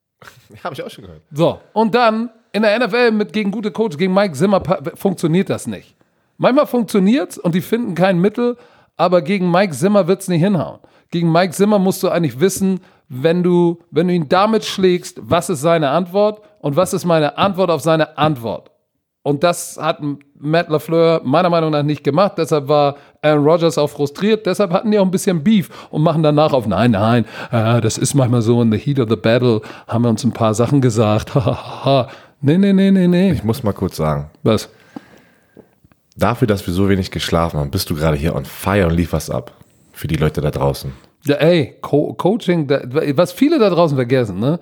Habe ich auch schon gehört. So, und dann in der NFL mit gegen gute Coach, gegen Mike Zimmer funktioniert das nicht. Manchmal funktioniert's und die finden kein Mittel, aber gegen Mike Zimmer wird's nicht hinhauen. Gegen Mike Zimmer musst du eigentlich wissen, wenn du, wenn du ihn damit schlägst, was ist seine Antwort und was ist meine Antwort auf seine Antwort. Und das hat Matt LaFleur meiner Meinung nach nicht gemacht. Deshalb war Aaron Rodgers auch frustriert. Deshalb hatten die auch ein bisschen Beef und machen danach auf, nein, nein, äh, das ist manchmal so in the heat of the battle, haben wir uns ein paar Sachen gesagt. nee, nee, nee, nee, nee. Ich muss mal kurz sagen, Was? dafür, dass wir so wenig geschlafen haben, bist du gerade hier on fire und lieferst ab. Für die Leute da draußen. Ja, ey, Co Coaching, was viele da draußen vergessen, ne?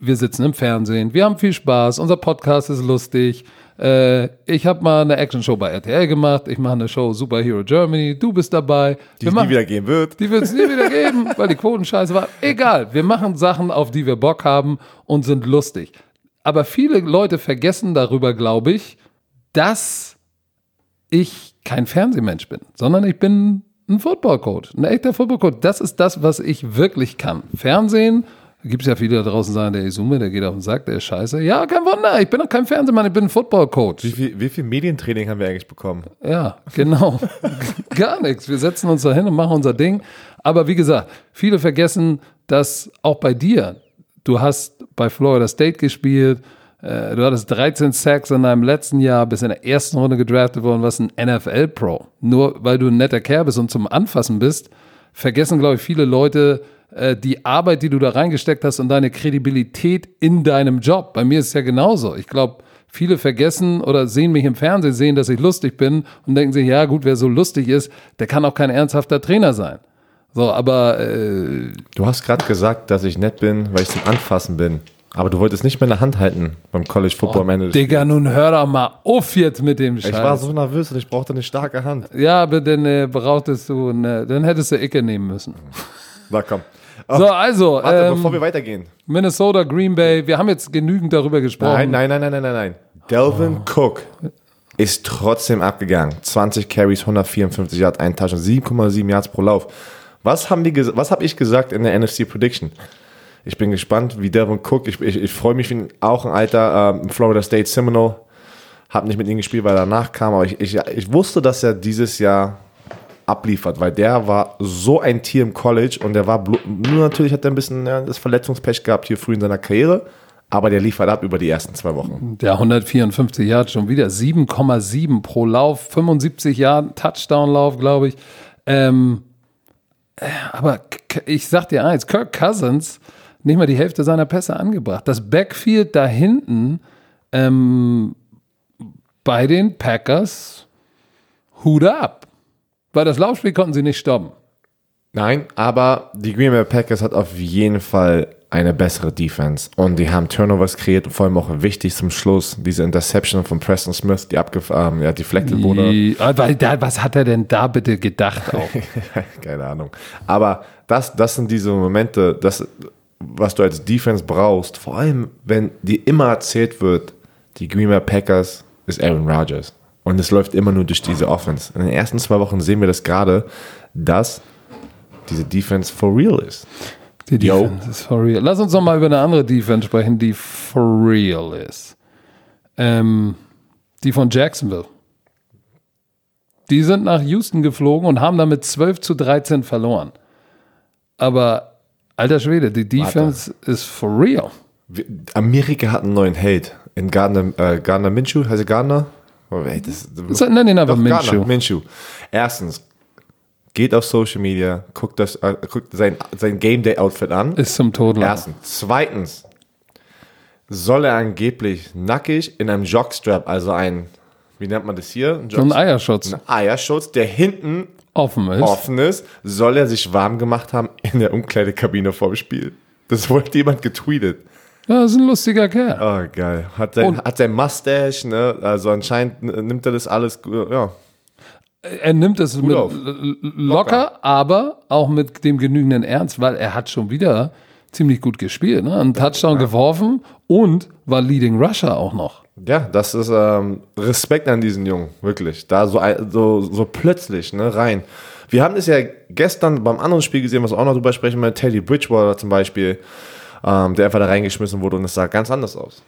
Wir sitzen im Fernsehen, wir haben viel Spaß, unser Podcast ist lustig. Äh, ich habe mal eine Action-Show bei RTL gemacht, ich mache eine Show Superhero Germany, du bist dabei. Die wir es nie wieder gehen wird. Die wird es nie wieder geben, weil die Quoten scheiße waren. Egal, wir machen Sachen, auf die wir Bock haben und sind lustig. Aber viele Leute vergessen darüber, glaube ich, dass ich kein Fernsehmensch bin, sondern ich bin ein Footballcoach, ein echter Footballcoach. Das ist das, was ich wirklich kann. Fernsehen, gibt es ja viele da draußen, sagen, der Isume, der geht auf den Sack, der ist scheiße. Ja, kein Wunder, ich bin doch kein Fernsehmann, ich bin ein Footballcoach. Wie viel, wie viel Medientraining haben wir eigentlich bekommen? Ja, genau. Gar nichts. Wir setzen uns da hin und machen unser Ding. Aber wie gesagt, viele vergessen, dass auch bei dir, du hast bei Florida State gespielt, äh, du hattest 13 Sacks in deinem letzten Jahr, bist in der ersten Runde gedraftet worden, was ein NFL-Pro. Nur weil du ein netter Kerl bist und zum Anfassen bist, vergessen, glaube ich, viele Leute äh, die Arbeit, die du da reingesteckt hast und deine Kredibilität in deinem Job. Bei mir ist es ja genauso. Ich glaube, viele vergessen oder sehen mich im Fernsehen, sehen, dass ich lustig bin und denken sich, ja gut, wer so lustig ist, der kann auch kein ernsthafter Trainer sein. So, aber äh, Du hast gerade gesagt, dass ich nett bin, weil ich zum Anfassen bin. Aber du wolltest nicht mehr eine Hand halten beim College Football Ende. des Digga, nun hör doch mal auf jetzt mit dem Scheiß. Ich war so nervös und ich brauchte eine starke Hand. ja, aber dann äh, brauchtest du, eine, dann hättest du Icke nehmen müssen. Na komm. So, also, Warte, ähm, bevor wir weitergehen. Minnesota, Green Bay, wir haben jetzt genügend darüber gesprochen. Nein, nein, nein, nein, nein, nein, nein. Delvin Cook ist trotzdem abgegangen. 20 Carries, 154 Yards, ein Touchdown, 7,7 Yards pro Lauf. Was haben was habe ich gesagt in der NFC Prediction? Ich bin gespannt, wie Delvin Cook, ich, ich, ich freue mich, wie auch ein alter ähm, Florida State Seminole, habe nicht mit ihm gespielt, weil er danach kam, aber ich, ich, ich wusste, dass er dieses Jahr abliefert, weil der war so ein Tier im College und der war, nur natürlich hat er ein bisschen ja, das Verletzungspech gehabt hier früh in seiner Karriere, aber der liefert ab über die ersten zwei Wochen. Der 154 Yards schon wieder, 7,7 pro Lauf, 75 Yards Touchdown-Lauf, glaube ich. Ähm, äh, aber ich sag dir eins, Kirk Cousins nicht mal die Hälfte seiner Pässe angebracht. Das Backfield da hinten ähm, bei den Packers, Hut ab. Weil das Laufspiel konnten sie nicht stoppen. Nein, aber die Green Bay Packers hat auf jeden Fall eine bessere Defense. Und die haben Turnovers kreiert, vor allem auch wichtig zum Schluss, diese Interception von Preston Smith, die abgefahren, ja, deflected wurde. Die- Aber da, was hat er denn da bitte gedacht auch? Keine Ahnung. Aber das, das sind diese Momente, das, was du als Defense brauchst, vor allem, wenn dir immer erzählt wird, die Green Bay Packers ist Aaron Rodgers. Und es läuft immer nur durch diese Offense. In den ersten zwei Wochen sehen wir das gerade, dass diese Defense for real ist. Die Yo. Defense ist for real. Lass uns noch mal über eine andere Defense sprechen, die for real ist. Ähm, die von Jacksonville. Die sind nach Houston geflogen und haben damit 12 zu 13 verloren. Aber, alter Schwede, die Defense ist for real. Amerika hat einen neuen Held. In Gardner, äh, Gardner Minshew, heißt er Gardner? Oh, ey, das, So, Nenn ihn einfach Minshew. Gardner, Minshew. Erstens, geht auf Social Media, guckt, das, äh, guckt sein, sein Game Day Outfit an. Ist zum Tod. Erstens. Zweitens, soll er angeblich nackig in einem Jockstrap, also ein, wie nennt man das hier? Ein So ein Eierschutz ein Eierschutz, der hinten offen ist. offen ist, soll er sich warm gemacht haben in der Umkleidekabine vor dem Spiel. Das wurde jemand getweetet. Ja, das ist ein lustiger Kerl. Oh, geil. Hat sein, Und- hat sein Mustache, ne? Also anscheinend nimmt er das alles, ja. Er nimmt es mit auf. l- l- locker, aber auch mit dem genügenden Ernst, weil er hat schon wieder ziemlich gut gespielt. Ne? Einen Touchdown geworfen und war Leading Rusher auch noch. Ja, das ist ähm, Respekt an diesen Jungen, wirklich. Da so, so, so plötzlich ne, rein. Wir haben es ja gestern beim anderen Spiel gesehen, was wir auch noch drüber sprechen, mit Teddy Bridgewater zum Beispiel, ähm, der einfach da reingeschmissen wurde und es sah ganz anders aus.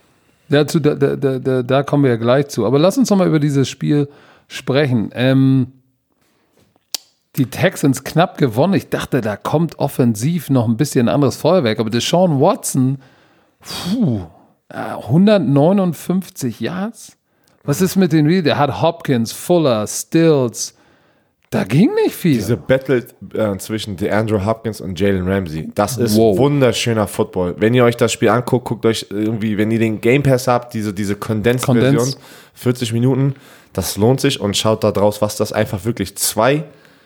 Dazu, da, da, da, da, kommen wir ja gleich zu. Aber lass uns noch mal über dieses Spiel sprechen. Ähm, die Texans knapp gewonnen. Ich dachte, da kommt offensiv noch ein bisschen anderes Feuerwerk. Aber Deshaun Watson, puh, 159 Yards? Was ist mit den Re Der hat Hopkins, Fuller, Stills. Da ging nicht viel. Diese Battle äh, zwischen DeAndre Hopkins und Jalen Ramsey, das ist Wow. wunderschöner Football. Wenn ihr euch das Spiel anguckt, guckt euch irgendwie, wenn ihr den Game Pass habt, diese, diese Condensed-Version, Condensed. 40 Minuten, das lohnt sich und schaut da draus, was das einfach wirklich zwei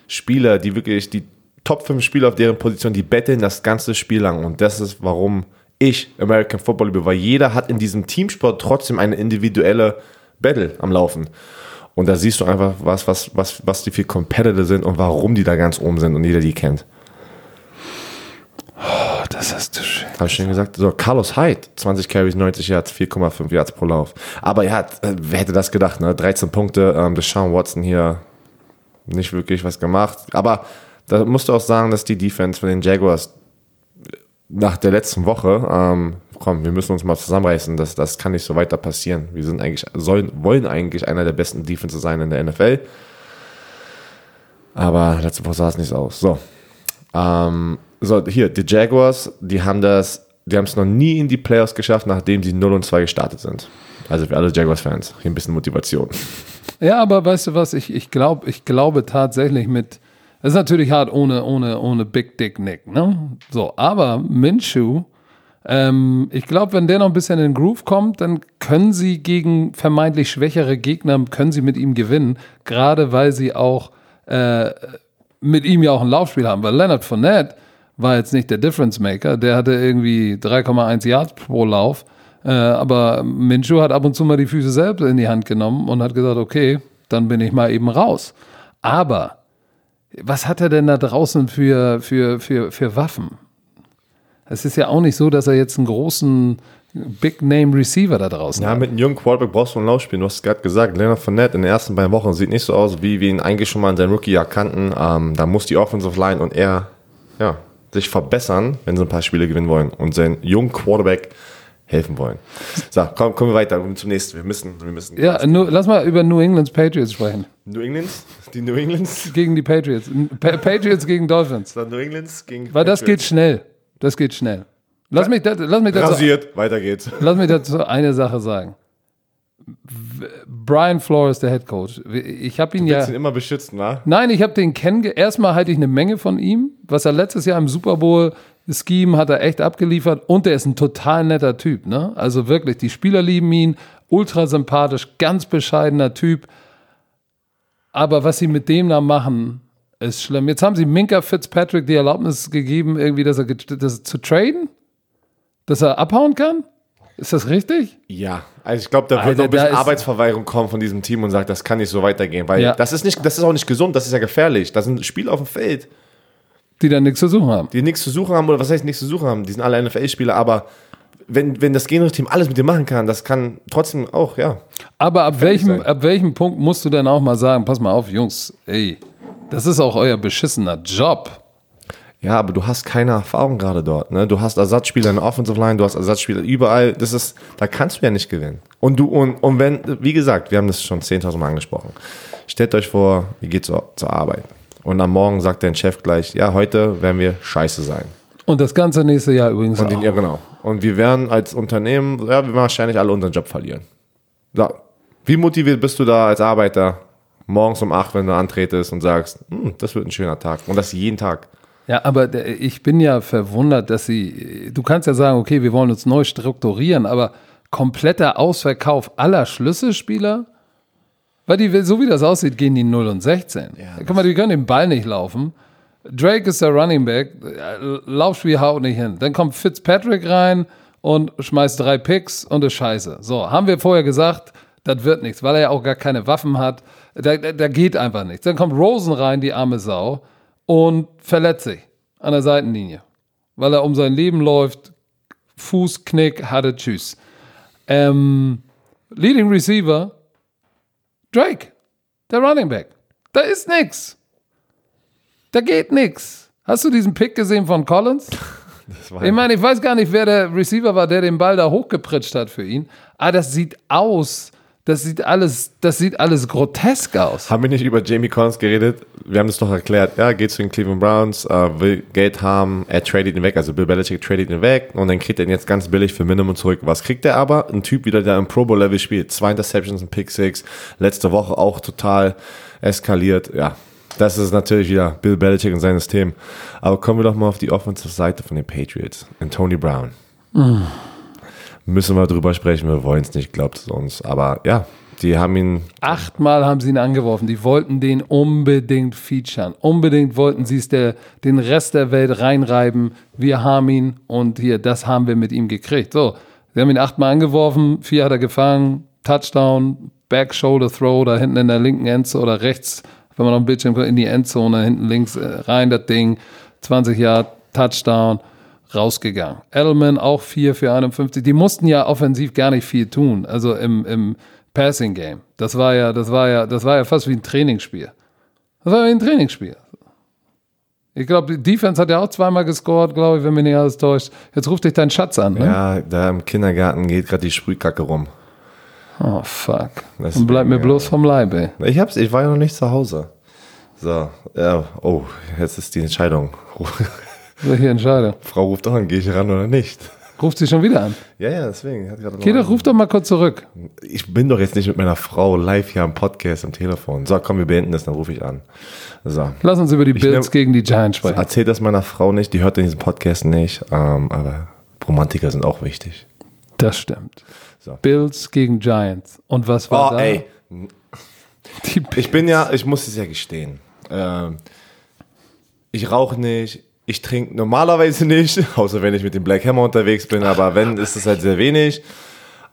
Spieler, die wirklich die Top 5 Spieler auf deren Position, die betteln das ganze Spiel lang und das ist, warum ich American Football liebe, weil jeder hat in diesem Teamsport trotzdem eine individuelle Battle am Laufen. Und da siehst du einfach, was, was, was, was die für Competitor sind und warum die da ganz oben sind und jeder die kennt. Oh, das ist zu schön. Habe ich schon gesagt. So, Carlos Hyde, 20 Carries, 90 Yards, 4,5 Yards pro Lauf. Aber ja, äh, wer hätte das gedacht, ne? 13 Punkte, ähm, Deshaun Watson hier nicht wirklich was gemacht. Aber da musst du auch sagen, dass die Defense von den Jaguars nach der letzten Woche, ähm, komm, wir müssen uns mal zusammenreißen, das, das kann nicht so weiter passieren. Wir sind eigentlich, sollen, wollen eigentlich einer der besten Defenses sein in der NFL. Aber letzte Woche sah es nicht aus. So. Ähm, so, hier, die Jaguars, die haben das, die haben es noch nie in die Playoffs geschafft, nachdem sie 0 und 2 gestartet sind. Also für alle Jaguars-Fans, hier ein bisschen Motivation. Ja, aber weißt du was, ich, ich, glaub, ich glaube tatsächlich mit, es ist natürlich hart ohne, ohne, ohne Big Dick Nick, ne? So, aber Minshew, ähm, ich glaube, wenn der noch ein bisschen in den Groove kommt, dann können sie gegen vermeintlich schwächere Gegner, können sie mit ihm gewinnen, gerade weil sie auch äh, mit ihm ja auch ein Laufspiel haben, weil Leonard Fournette war jetzt nicht der Difference Maker, der hatte irgendwie 3,1 Yards pro Lauf, äh, aber Minshew hat ab und zu mal die Füße selbst in die Hand genommen und hat gesagt, okay, dann bin ich mal eben raus. Aber was hat er denn da draußen für, für, für, für Waffen? Es ist ja auch nicht so, dass er jetzt einen großen Big-Name-Receiver da draußen Ja, hat. mit einem jungen Quarterback brauchst du ein Laufspiel. Du hast es gerade gesagt, Leonard Fournette in den ersten beiden Wochen sieht nicht so aus, wie wir ihn eigentlich schon mal in seinem Rookie-Jahr kannten. Ähm, da muss die Offensive Line und er ja, sich verbessern, wenn sie ein paar Spiele gewinnen wollen und seinen jungen Quarterback helfen wollen. So, komm, kommen wir weiter zum nächsten. Wir müssen, wir müssen. Ja, nur, lass mal über New England's Patriots sprechen. New Englands? Die New Englands? Gegen die Patriots. Pa Patriots gegen Dolphins. New Englands gegen Weil das geht schnell. Das geht schnell. Lass mich, das, lass mich dazu Rasiert, weiter geht's. Lass mich dazu eine Sache sagen. Brian Flores, der Head Coach. Ich habe ihn Du ja. ihn immer beschützen, wa? Nein, ich habe den kennengelernt. Erstmal halte ich eine Menge von ihm. Was er letztes Jahr im Super Bowl Scheme hat er echt abgeliefert und er ist ein total netter Typ. Ne? Also wirklich, die Spieler lieben ihn, ultra sympathisch, ganz bescheidener Typ. Aber was sie mit dem da machen, Ist schlimm. Jetzt haben sie Minka Fitzpatrick die Erlaubnis gegeben, irgendwie, dass er, dass zu traden? Dass er abhauen kann? Ist das richtig? Ja, also ich glaube, da wird Alter, noch ein bisschen Arbeitsverweigerung kommen von diesem Team und sagt, das kann nicht so weitergehen, weil Ja. das ist nicht, das ist auch nicht gesund, das ist ja gefährlich. Da sind Spieler auf dem Feld, Die dann nichts zu suchen haben. die nichts zu suchen haben oder was heißt nichts zu suchen haben, die sind alle NFL-Spieler, aber wenn, wenn das Gegnerteam alles mit dir machen kann, das kann trotzdem auch, ja. Aber ab welchem, ab welchem Punkt musst du dann auch mal sagen, pass mal auf, Jungs, ey, das ist auch euer beschissener Job. Ja, aber du hast keine Erfahrung gerade dort. Ne? Du hast Ersatzspieler in der Offensive Line, du hast Ersatzspieler überall. Das ist, da kannst du ja nicht gewinnen. Und du und, und wenn, wie gesagt, wir haben das schon 10.000 Mal angesprochen. Stellt euch vor, ihr geht zur, zur Arbeit und am Morgen sagt dein Chef gleich, ja, heute werden wir scheiße sein. Und das ganze nächste Jahr übrigens Und auch. den, ja, genau. Und wir werden als Unternehmen, ja, wir werden wahrscheinlich alle unseren Job verlieren. So. Wie motiviert bist du da als Arbeiter morgens um 8, wenn du antretest und sagst, hm, das wird ein schöner Tag. Und das jeden Tag. Ja, aber ich bin ja verwundert, dass sie, du kannst ja sagen, okay, wir wollen uns neu strukturieren, aber kompletter Ausverkauf aller Schlüsselspieler? Weil die, so wie das aussieht, gehen die 0 und 16. Guck mal, die können den Ball nicht laufen. Drake ist der Running Back, äh, Laufspiel haut nicht hin. Dann kommt Fitzpatrick rein und schmeißt drei Picks und ist scheiße. So, haben wir vorher gesagt, das wird nichts, weil er ja auch gar keine Waffen hat. Da, da, da geht einfach nichts. Dann kommt Rosen rein, die arme Sau, und verletzt sich an der Seitenlinie, weil er um sein Leben läuft. Fußknick, hatte Tschüss. Ähm, Leading Receiver, Drake, der Running Back. Da ist nix. Da geht nix. Hast du diesen Pick gesehen von Collins? Ich meine, ich weiß gar nicht, wer der Receiver war, der den Ball da hochgepritscht hat für ihn. Aber das sieht aus, das sieht alles, das sieht alles grotesk aus. Haben wir nicht über Jamie Collins geredet? Wir haben das doch erklärt. Ja, geht zu den Cleveland Browns, äh, will Geld haben, er tradet ihn weg, also Bill Belichick tradet ihn weg und dann kriegt er ihn jetzt ganz billig für Minimum zurück. Was kriegt er aber? Ein Typ wieder, der im Pro Bowl Level spielt. Zwei Interceptions, ein Pick Six, letzte Woche auch total eskaliert. Ja, das ist natürlich wieder Bill Belichick und sein System. Aber kommen wir doch mal auf die Offensive Seite von den Patriots. Und Tony Brown. Müssen wir drüber sprechen, wir wollen es nicht, glaubt es uns. Aber ja, die haben ihn Achtmal haben sie ihn angeworfen. Die wollten den unbedingt featuren. Unbedingt wollten sie es den Rest der Welt reinreiben. Wir haben ihn und hier, das haben wir mit ihm gekriegt. So, sie haben ihn achtmal angeworfen, vier hat er gefangen, Touchdown, Back Shoulder Throw, da hinten in der linken Endzone oder rechts, wenn man auf dem Bildschirm guckt, in die Endzone, hinten links äh, rein, das Ding, 20 Yard, Touchdown, rausgegangen. Edelman auch 4 für 51. Die mussten ja offensiv gar nicht viel tun, also im, im Passing Game. Das war ja, das war ja, das war ja fast wie ein Trainingsspiel. Das war wie ein Trainingsspiel. Ich glaube, die Defense hat ja auch zweimal gescored, glaube ich, wenn mich nicht alles täuscht. Jetzt ruft dich dein Schatz an, ne? Ja, da im Kindergarten geht gerade die Sprühkacke rum. Oh, fuck. Deswegen, Und bleib mir bloß vom Leib, ey. Ich hab's, ich war ja noch nicht zu Hause. So, ja, oh, jetzt ist die Entscheidung. Welche Entscheidung? Frau ruft doch an, gehe ich ran oder nicht? Ruft sie schon wieder an. Ja, ja, deswegen. Hat Geh doch, ruf doch mal kurz zurück. Ich bin doch jetzt nicht mit meiner Frau live hier am Podcast am Telefon. So, komm, wir beenden das, dann rufe ich an. So. Lass uns über die Bills nehm- gegen die Giants sprechen. Erzähl das meiner Frau nicht, die hört diesen Podcast nicht, ähm, aber Romantiker sind auch wichtig. Das stimmt. So. Bills gegen Giants. Und was war Oh, da? ey. Ich bin ja, ich muss es ja gestehen. Ähm, ich rauche nicht, ich trinke normalerweise nicht, außer wenn ich mit dem Black Hammer unterwegs bin, aber wenn, ist es halt sehr wenig.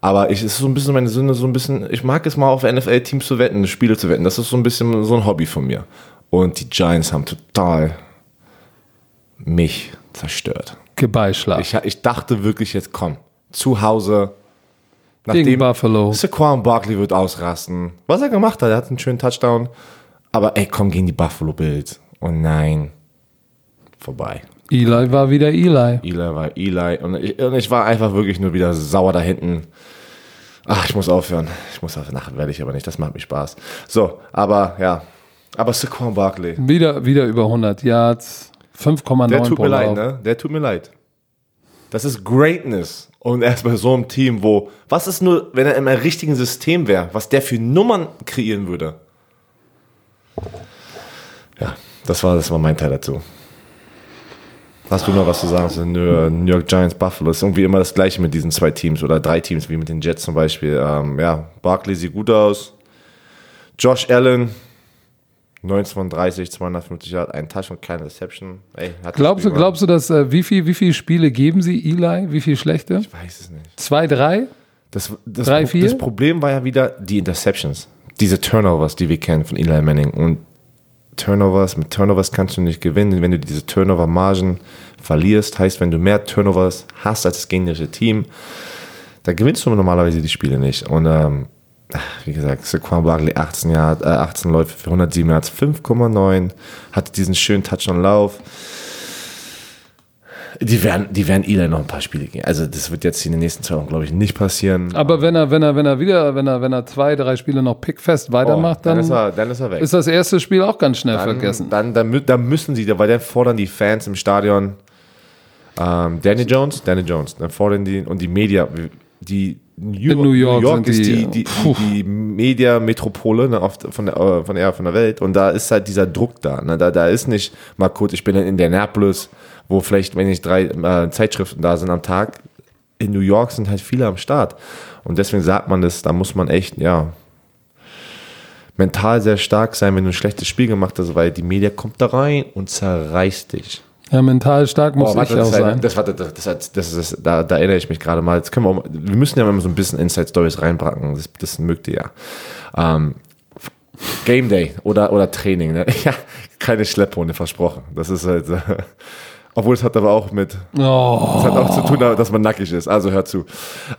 Aber ich, es ist so ein bisschen meine Sünde, so ein bisschen, ich mag es mal auf NFL-Teams zu wetten, Spiele zu wetten. Das ist so ein bisschen so ein Hobby von mir. Und die Giants haben total mich zerstört. Gebeitschlag. Ich, ich dachte wirklich jetzt, komm, zu Hause, gegen Buffalo. Saquon Barkley wird ausrasten. Was er gemacht hat, er hat einen schönen Touchdown. Aber ey, komm gegen die Buffalo Bills. Und nein, vorbei. Eli war wieder Eli. Eli war Eli. Und ich, und ich war einfach wirklich nur wieder sauer da hinten. Ach, ich muss aufhören. Ich muss aufhören. Ach, werde ich aber nicht. Das macht mir Spaß. So, aber ja. Aber Saquon Barkley. Wieder, wieder über 100 Yards. 5,9 Der tut mir leid, ne? Der tut mir leid. Das ist Greatness. Und erst bei so einem Team, wo, was ist nur, wenn er im richtigen System wäre, was der für Nummern kreieren würde? Ja, das war, das war mein Teil dazu. Hast du noch was zu sagen zu New New York Giants Buffalo? Ist irgendwie immer das gleiche mit diesen zwei Teams oder drei Teams, wie mit den Jets zum Beispiel. Ähm, ja, Barkley sieht gut aus. Josh Allen, 19 von 30, 250 Yards, ein Touch und keine Reception. Ey, Glaubst du, glaubst du, dass äh, wie viel, wie viele Spiele geben sie Eli? Wie viele schlechte? Ich weiß es nicht. Zwei, drei? Das, das, Drei, vier? das Problem war ja wieder die Interceptions. Diese Turnovers, die wir kennen von Eli Manning. Und Turnovers, mit Turnovers kannst du nicht gewinnen. Wenn du diese Turnover-Margen verlierst, heißt, wenn du mehr Turnovers hast als das gegnerische Team, dann gewinnst du normalerweise die Spiele nicht. Und ähm, wie gesagt, Saquon Barkley 18, Yard, äh, 18 Läufe für 107 Yards, 5,9, hatte diesen schönen Touch-on-Lauf. Die werden, die werden Eli noch ein paar Spiele gehen. Also das wird jetzt in den nächsten zwei Wochen, glaube ich, nicht passieren. Aber wenn er, wenn er, wenn er wieder, wenn er, wenn er zwei, drei Spiele noch pickfest weitermacht, Oh, dann, dann, ist er, dann ist er weg. ist das erste Spiel auch ganz schnell dann, vergessen. Dann, dann, dann müssen sie, weil dann fordern die Fans im Stadion ähm, Danny Jones, Danny Jones, dann fordern die und die Media, die New, In New York sind ist die, die, die, die, Media-Metropole ne, von, der, äh, von, der, von der Welt und da ist halt dieser Druck da. Ne, da. Da ist nicht mal kurz, ich bin in Indianapolis, wo vielleicht, wenn ich drei äh, Zeitschriften da sind am Tag, in New York sind halt viele am Start. Und deswegen sagt man das, da muss man echt, ja, mental sehr stark sein, wenn du ein schlechtes Spiel gemacht hast, weil die Media kommt da rein und zerreißt dich. Ja, mental stark muss Boah, ich auch das, sein. das, warte, das, das, das, ist, da, da erinnere ich mich gerade mal. Jetzt können wir, auch, wir müssen ja immer so ein bisschen Inside Stories reinbracken. Das, das mögt ihr ja. Ähm, Game Day oder, oder Training. Ne? Ja, keine Schlepphunde, versprochen. Das ist halt. Äh, obwohl es hat aber auch mit. Oh, Das hat auch zu tun, dass man nackig ist. Also hör zu.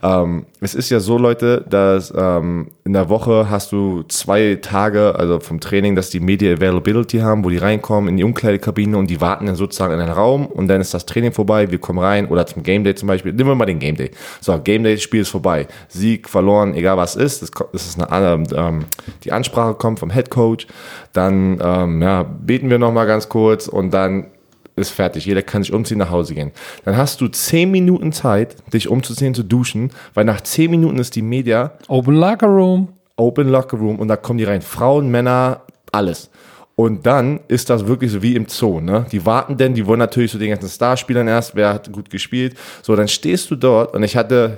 Ähm, es ist ja so, Leute, dass ähm, in der Woche hast du zwei Tage, also vom Training, dass die Media Availability haben, wo die reinkommen in die Umkleidekabine und die warten dann sozusagen in einen Raum und dann ist das Training vorbei, wir kommen rein oder zum Game Day zum Beispiel. Nehmen wir mal den Game Day. So, Game Day, Spiel ist vorbei. Sieg, verloren, egal was ist. Das, das ist eine, ähm, die Ansprache kommt vom Head Coach. Dann ähm, ja, beten wir nochmal ganz kurz und dann ist fertig. Jeder kann sich umziehen, nach Hause gehen. Dann hast du zehn Minuten Zeit, dich umzuziehen, zu duschen, weil nach zehn Minuten ist die Media Open Locker Room. Open Locker Room und da kommen die rein. Frauen, Männer, alles. Und dann ist das wirklich so wie im Zoo, ne? Die warten denn, die wollen natürlich so den ganzen Starspielern erst, wer hat gut gespielt. So, dann stehst du dort und ich hatte,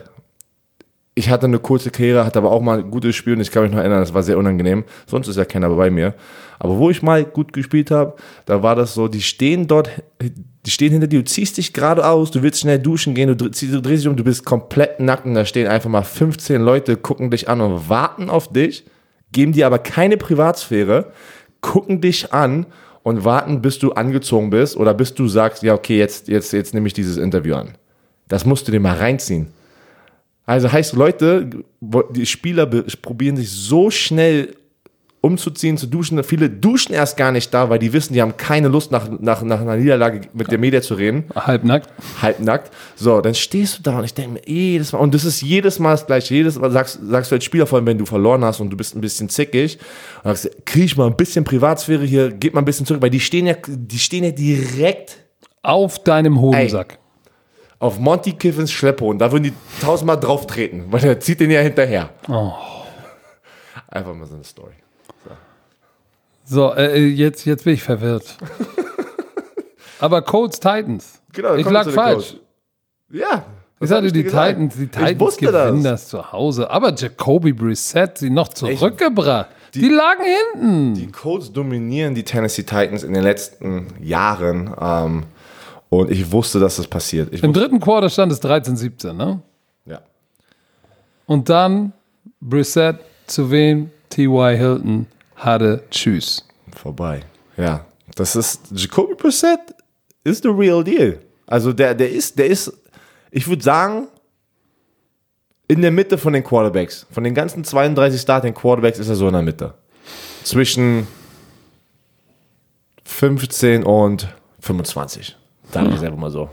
ich hatte eine kurze Karriere, hatte aber auch mal ein gutes Spiel und ich kann mich noch erinnern, das war sehr unangenehm. Sonst ist ja keiner bei mir. Aber wo ich mal gut gespielt habe, da war das so, die stehen dort, die stehen hinter dir, du ziehst dich geradeaus, du willst schnell duschen gehen, du, du drehst dich um, du bist komplett nackt und da stehen einfach mal 15 Leute, gucken dich an und warten auf dich, geben dir aber keine Privatsphäre, gucken dich an und warten, bis du angezogen bist oder bis du sagst, ja, okay, jetzt, jetzt, jetzt nehme ich dieses Interview an. Das musst du dir mal reinziehen. Also heißt, Leute, die Spieler probieren sich so schnell umzuziehen, zu duschen. Viele duschen erst gar nicht da, weil die wissen, die haben keine Lust, nach, nach, nach einer Niederlage mit der Media zu reden. Halbnackt. Halbnackt. So, dann stehst du da und ich denke mir, jedes Mal, und das ist jedes Mal das Gleiche. Jedes Mal sagst, sagst du als Spieler, vor allem wenn du verloren hast und du bist ein bisschen zickig, sagst, krieg ich mal ein bisschen Privatsphäre hier, gib mal ein bisschen zurück, weil die stehen ja, die stehen ja direkt Auf deinem Hodensack. Auf Monty Kiffins Schlepphund, da würden die tausendmal drauf treten, weil der zieht den ja hinterher. Oh. Einfach mal so eine Story. So, äh, jetzt, jetzt bin ich verwirrt. Aber Colts Titans. Genau, ich lag falsch. Coach. Ja. Ich sagte, die. Titans, die Titans gewinnen das. das. zu Hause. Aber Jacoby Brissett sie noch zurückgebracht. Die, lagen hinten. Die Colts dominieren die Tennessee Titans in den letzten Jahren. Ähm, und ich wusste, dass das passiert. Ich Im wusste, dritten Quarter stand es 13-17, ne? ja. Und dann Brissett zu wem? T.Y. Hilton hatte Tschüss. Vorbei. Ja. Das ist, Jacoby Brissett ist the real deal. Also der, der ist, der ist, ich würde sagen, in der Mitte von den Quarterbacks. Von den ganzen 32 Starting Quarterbacks ist er so in der Mitte. Zwischen 15 und 25. Sag ich selber mal so.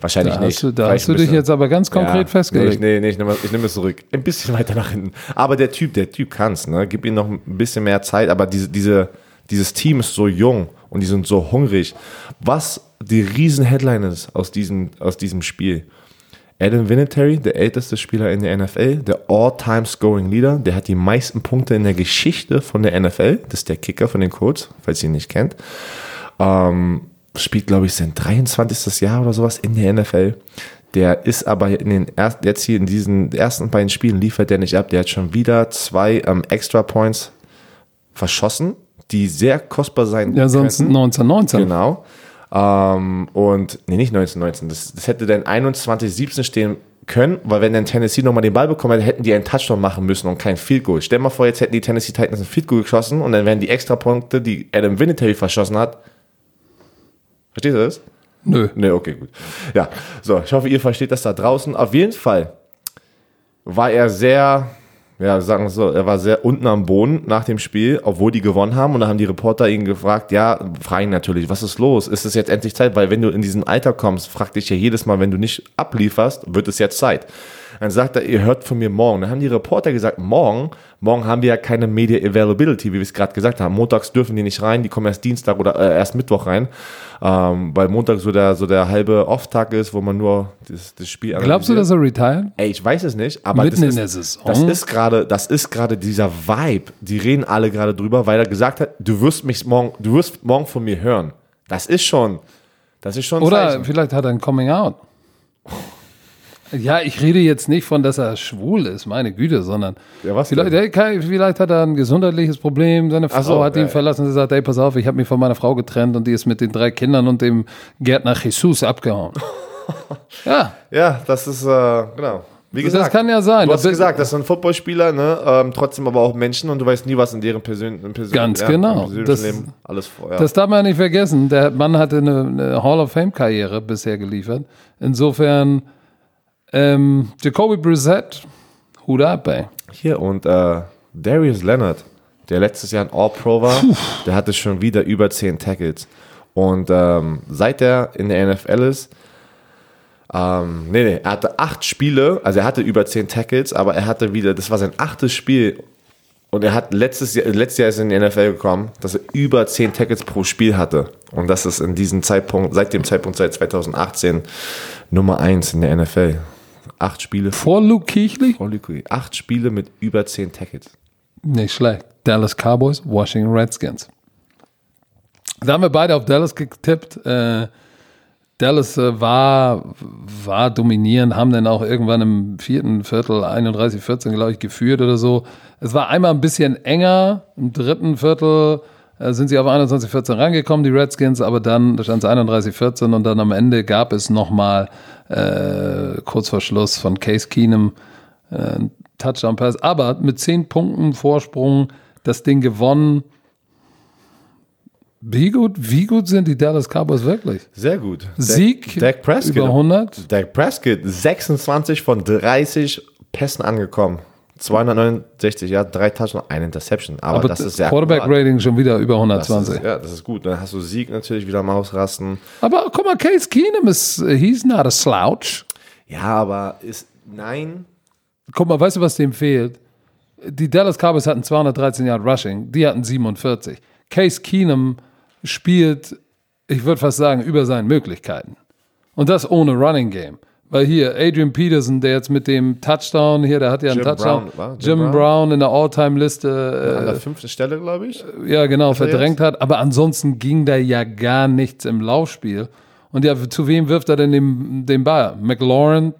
Wahrscheinlich Da nicht. hast du, da Vielleicht hast du dich jetzt aber ganz konkret Ja, festgelegt. Nee, nee, nee, ich nehme, ich nehme es zurück. Ein bisschen weiter nach hinten. Aber der Typ, der Typ kann's, ne? Gib ihm noch ein bisschen mehr Zeit, aber diese, diese, dieses Team ist so jung und die sind so hungrig. Was die riesen Headline ist aus diesem, aus diesem Spiel. Adam Vinatieri, der älteste Spieler in der NFL, der All-Time Scoring Leader, der hat die meisten Punkte in der Geschichte von der NFL. Das ist der Kicker von den Colts, falls ihr ihn nicht kennt. Ähm, spielt, glaube ich, sein 23. Jahr oder sowas in der NFL. Der ist aber in den ersten, jetzt hier in diesen ersten beiden Spielen liefert der nicht ab. Der hat schon wieder zwei ähm, Extra Points verschossen. die sehr kostbar sein Ja, sonst könnten. 1919. Genau. Ähm, und, nee, nicht 1919. Das, das hätte dann 21-17 stehen können, weil wenn dann Tennessee nochmal den Ball bekommen hätte, hätten die einen Touchdown machen müssen und kein Field Goal. Stell mal vor, jetzt hätten die Tennessee Titans ein Field Goal geschossen und dann wären die Extrapunkte, die Adam Vinatieri verschossen hat. Versteht ihr das? Nö. Ne, okay, gut. Ja, so, ich hoffe, ihr versteht das da draußen. Auf jeden Fall war er sehr, ja, sagen wir so, er war sehr unten am Boden nach dem Spiel, obwohl die gewonnen haben. Und da haben die Reporter ihn gefragt, ja, fragen natürlich, was ist los? Ist es jetzt endlich Zeit? Weil wenn du in diesem Alter kommst, fragt dich ja jedes Mal, wenn du nicht ablieferst, wird es jetzt Zeit. Dann sagt er, ihr hört von mir morgen. Dann haben die Reporter gesagt, morgen, morgen haben wir ja keine Media Availability, wie wir es gerade gesagt haben. Montags dürfen die nicht rein, die kommen erst Dienstag oder äh, erst Mittwoch rein. Ähm, weil Montag so der, so der halbe Off-Tag ist, wo man nur das, das Spiel Glaubst du, dass er retired? Ey, ich weiß es nicht, aber Mitten das in ist, der Saison? das ist gerade, das ist gerade dieser Vibe. Die reden alle gerade drüber, weil er gesagt hat, du wirst mich morgen, du wirst morgen von mir hören. Das ist schon, das ist schon Oder Zeichen. vielleicht hat er ein Coming Out. Ja, ich rede jetzt nicht von, dass er schwul ist, meine Güte, sondern Ja, was vielleicht, ey, Kai, vielleicht hat er ein gesundheitliches Problem, seine Frau so, hat ihn ja. verlassen, sie sagt, ey, pass auf, ich habe mich von meiner Frau getrennt und die ist mit den drei Kindern und dem Gärtner Jesus abgehauen. ja, Ja, das ist, äh, genau. Wie gesagt, das kann ja sein. du hast Da bin- gesagt, das sind Footballspieler, ne? ähm, trotzdem aber auch Menschen und du weißt nie, was in deren persönlichen Persön Ganz ja, genau. Das- Leben alles vor. Ja. Das darf man nicht vergessen. Der Mann hatte eine, eine Hall of Fame-Karriere bisher geliefert. Insofern, ähm, Jacoby Brissett, Hut ab, ey. Hier und äh, Darius Leonard, der letztes Jahr ein All-Pro war, der hatte schon wieder über 10 Tackles. Und ähm, seit er in der NFL ist, ähm, nee, nee, er hatte acht Spiele, also er hatte über 10 Tackles, aber er hatte wieder, das war sein achtes Spiel und er hat letztes Jahr, letztes Jahr ist er in die NFL gekommen, dass er über 10 Tackles pro Spiel hatte. Und das ist in diesem Zeitpunkt, seit dem Zeitpunkt, seit 2018, Nummer 1 in der NFL. Acht Spiele. Vor Luke Keighley? Frau Lücke, acht Spiele mit über 10 Tackles. Nicht schlecht. Dallas Cowboys, Washington Redskins. Da haben wir beide auf Dallas getippt. Äh, Dallas äh, war, war dominierend, haben dann auch irgendwann im vierten Viertel 31, 14, glaube ich, geführt oder so. Es war einmal ein bisschen enger. Im dritten Viertel sind sie auf 21, 14 rangekommen, die Redskins, aber dann da stand es 31, 14 und dann am Ende gab es nochmal äh, kurz vor Schluss von Case Keenum äh, Touchdown-Pass. Aber mit 10 Punkten Vorsprung das Ding gewonnen. Wie gut, wie gut sind die Dallas Cowboys wirklich? Sehr gut. Sieg Dak Prescott. über 100. Dak Prescott, 26 von 30 Pässen angekommen. 269, ja, drei Touchdowns, eine Interception. Aber, Aber das ist sehr Quarterback-Rating schon wieder über Das 120. ist, ja, das ist gut. Dann hast du Sieg natürlich wieder am Ausrasten. Aber guck mal, Case Keenum ist, he's not a slouch. Ja, aber ist, nein. Guck mal, weißt du, was dem fehlt? Die Dallas Cowboys hatten 213 Yard Rushing, die hatten 47. Case Keenum spielt, ich würde fast sagen, über seinen Möglichkeiten. Und das ohne Running Game. Weil hier, Adrian Peterson, der jetzt mit dem Touchdown hier, der hat ja einen Jim Touchdown. Brown, war? Jim, Jim Brown? Brown? in der All-Time-Liste An der fünften Stelle, glaube ich. äh, ja genau er verdrängt hat. Aber ansonsten ging da ja gar nichts im Laufspiel. Und ja, zu wem wirft er denn den, den Ball? McLaurin,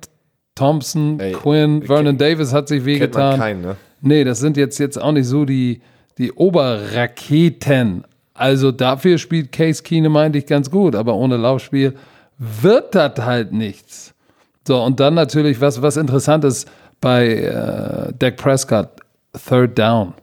Thompson, Ey, Quinn, Vernon Davis hat sich wehgetan. keinen, ne? Nee, das sind jetzt, jetzt auch nicht so die, die Oberraketen. Also dafür spielt Case Keenum eigentlich ganz gut, aber ohne Laufspiel wird das halt nichts. So, und dann natürlich, was, was interessant ist bei äh, Dak Prescott, Third Down.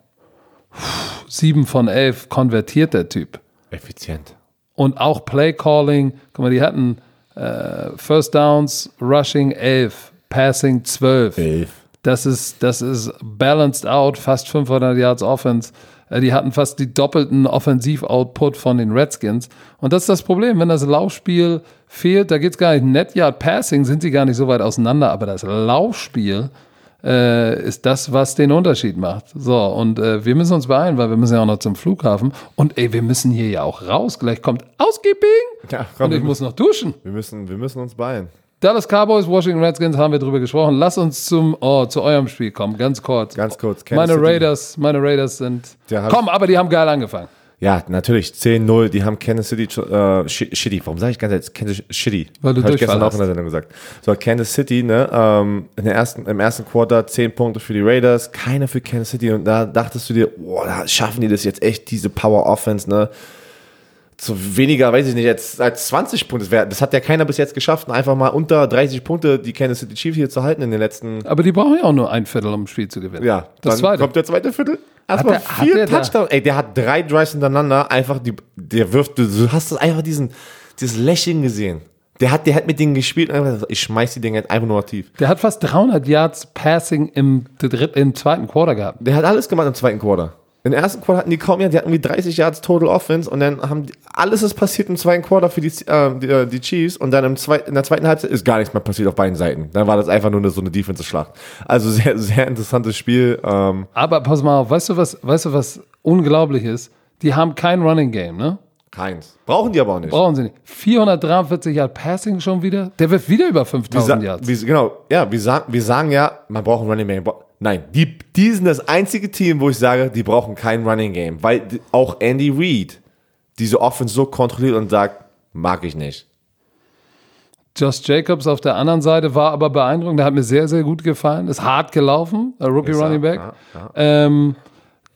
Puh, Sieben von elf konvertiert der Typ. Effizient. Und auch Play Calling, guck mal, die hatten äh, First Downs, Rushing 11, Passing 12. Elf. Das ist, das ist balanced out, fast 500 Yards Offense. Äh, Die hatten fast die doppelten Offensiv-Output von den Redskins. Und das ist das Problem, wenn das Laufspiel fehlt, da geht es gar nicht. Net Yard Passing sind sie gar nicht so weit auseinander, aber das Laufspiel äh, ist das, was den Unterschied macht. So, und äh, wir müssen uns beeilen, weil wir müssen ja auch noch zum Flughafen. Und ey, wir müssen hier ja auch raus. Gleich kommt Ausgibing Ja, komm, und ich muss noch duschen. wir, müssen, wir müssen uns beeilen. Dallas Cowboys, Washington Redskins haben wir drüber gesprochen. Lass uns zum, oh, zu eurem Spiel kommen, ganz kurz. Ganz kurz. Kansas Meine City. Raiders, meine Raiders sind. Komm, aber die haben geil angefangen. Ja, natürlich. 10-0, die haben Kansas City, äh, Shitty. Warum sage ich ganz jetzt Kansas Shitty? Weil du Hab ich gestern auch in der Sendung gesagt. So, Kansas City, ne, ähm, in der ersten, im ersten Quarter 10 Punkte für die Raiders, keine für Kansas City. Und da dachtest du dir, boah, da schaffen die das jetzt echt, diese Power Offense, ne? Zu weniger, weiß ich nicht, jetzt als 20 Punkte. Das hat ja keiner bis jetzt geschafft, einfach mal unter 30 Punkte die Kansas City Chiefs hier zu halten in den letzten Aber die brauchen ja auch nur ein Viertel, um ein Spiel zu gewinnen. ja, das dann zweite. kommt der zweite Viertel. Erstmal vier Touchdowns. Ey, der hat drei Drives hintereinander. Einfach die, der wirft, du, hast das einfach diesen, dieses Lächeln gesehen. Der hat, der hat mit denen gespielt und einfach gesagt, ich schmeiß die Dinge einfach nur tief. Der hat fast 300 Yards Passing im, im zweiten Quarter gehabt. Der hat alles gemacht im zweiten Quarter. Im ersten Quarter hatten die kaum mehr, die hatten irgendwie 30 Yards Total Offense und dann haben die, alles ist passiert im zweiten Quarter für die, äh, die, äh, die Chiefs und dann im zweit, in der zweiten Halbzeit ist gar nichts mehr passiert auf beiden Seiten. Dann war das einfach nur eine, so eine Defensive-Schlacht. Also sehr, sehr interessantes Spiel. Ähm, Aber pass mal auf, weißt du was, weißt du was unglaublich ist? Die haben kein Running Game, ne? Keins. Brauchen die aber auch nicht. Brauchen sie nicht. 443 Yard Passing schon wieder. Der wirft wieder über Wir 5000 sa- Yards. wir, genau, ja, wir sagen, wir sagen ja, man braucht ein Running Game. Nein, die, die sind das einzige Team, wo ich sage, die brauchen kein Running Game, weil auch Andy Reid diese Offense so kontrolliert und sagt, mag ich nicht. Josh Jacobs auf der anderen Seite war aber beeindruckend. Der hat mir sehr, sehr gut gefallen. Ist hart gelaufen, Rookie Running Back. ja, ja. Ähm,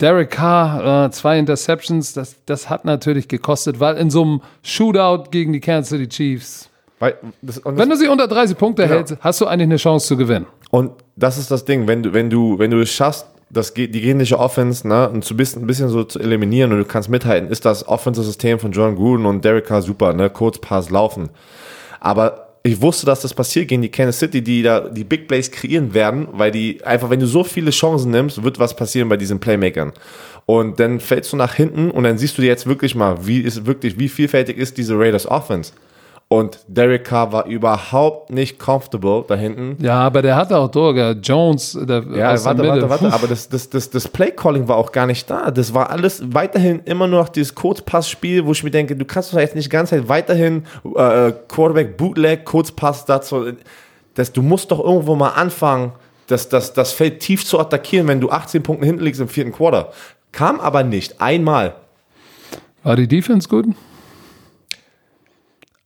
Derek Carr, äh, zwei Interceptions, das, das hat natürlich gekostet, weil in so einem Shootout gegen die Kansas City Chiefs, Weil, das, und, wenn das, du sie unter 30 Punkte Genau. hältst, hast du eigentlich eine Chance zu gewinnen. und das ist das Ding, wenn du, wenn du, wenn du es schaffst, das, die gegnerische Offense ne, und zu bisschen, ein bisschen so zu eliminieren und du kannst mithalten, ist das Offensive-System von John Gruden und Derek Carr super, ne? Kurzpass laufen. Aber ich wusste, dass das passiert gegen die Kansas City, die da die Big Plays kreieren werden, weil die einfach, wenn du so viele Chancen nimmst, wird was passieren bei diesen Playmakern. Und dann fällst du nach hinten und dann siehst du jetzt wirklich mal, wie ist wirklich, wie vielfältig ist diese Raiders Offense. Und Derek Carr war überhaupt nicht comfortable da hinten. Ja, aber der hat auch Durga, Jones, der Ja, aus der warte, Mitte. warte, warte, aber das, das, das, das Play-Calling war auch gar nicht da. Das war alles weiterhin immer nur noch dieses Kurzpassspiel, wo ich mir denke, du kannst doch jetzt nicht die ganze Zeit weiterhin äh, Quarterback, Bootleg, Kurzpass dazu. Das, du musst doch irgendwo mal anfangen, das, das, das Feld tief zu attackieren, wenn du 18 Punkte hinten liegst im vierten Quarter. Kam aber nicht, einmal. War die Defense gut?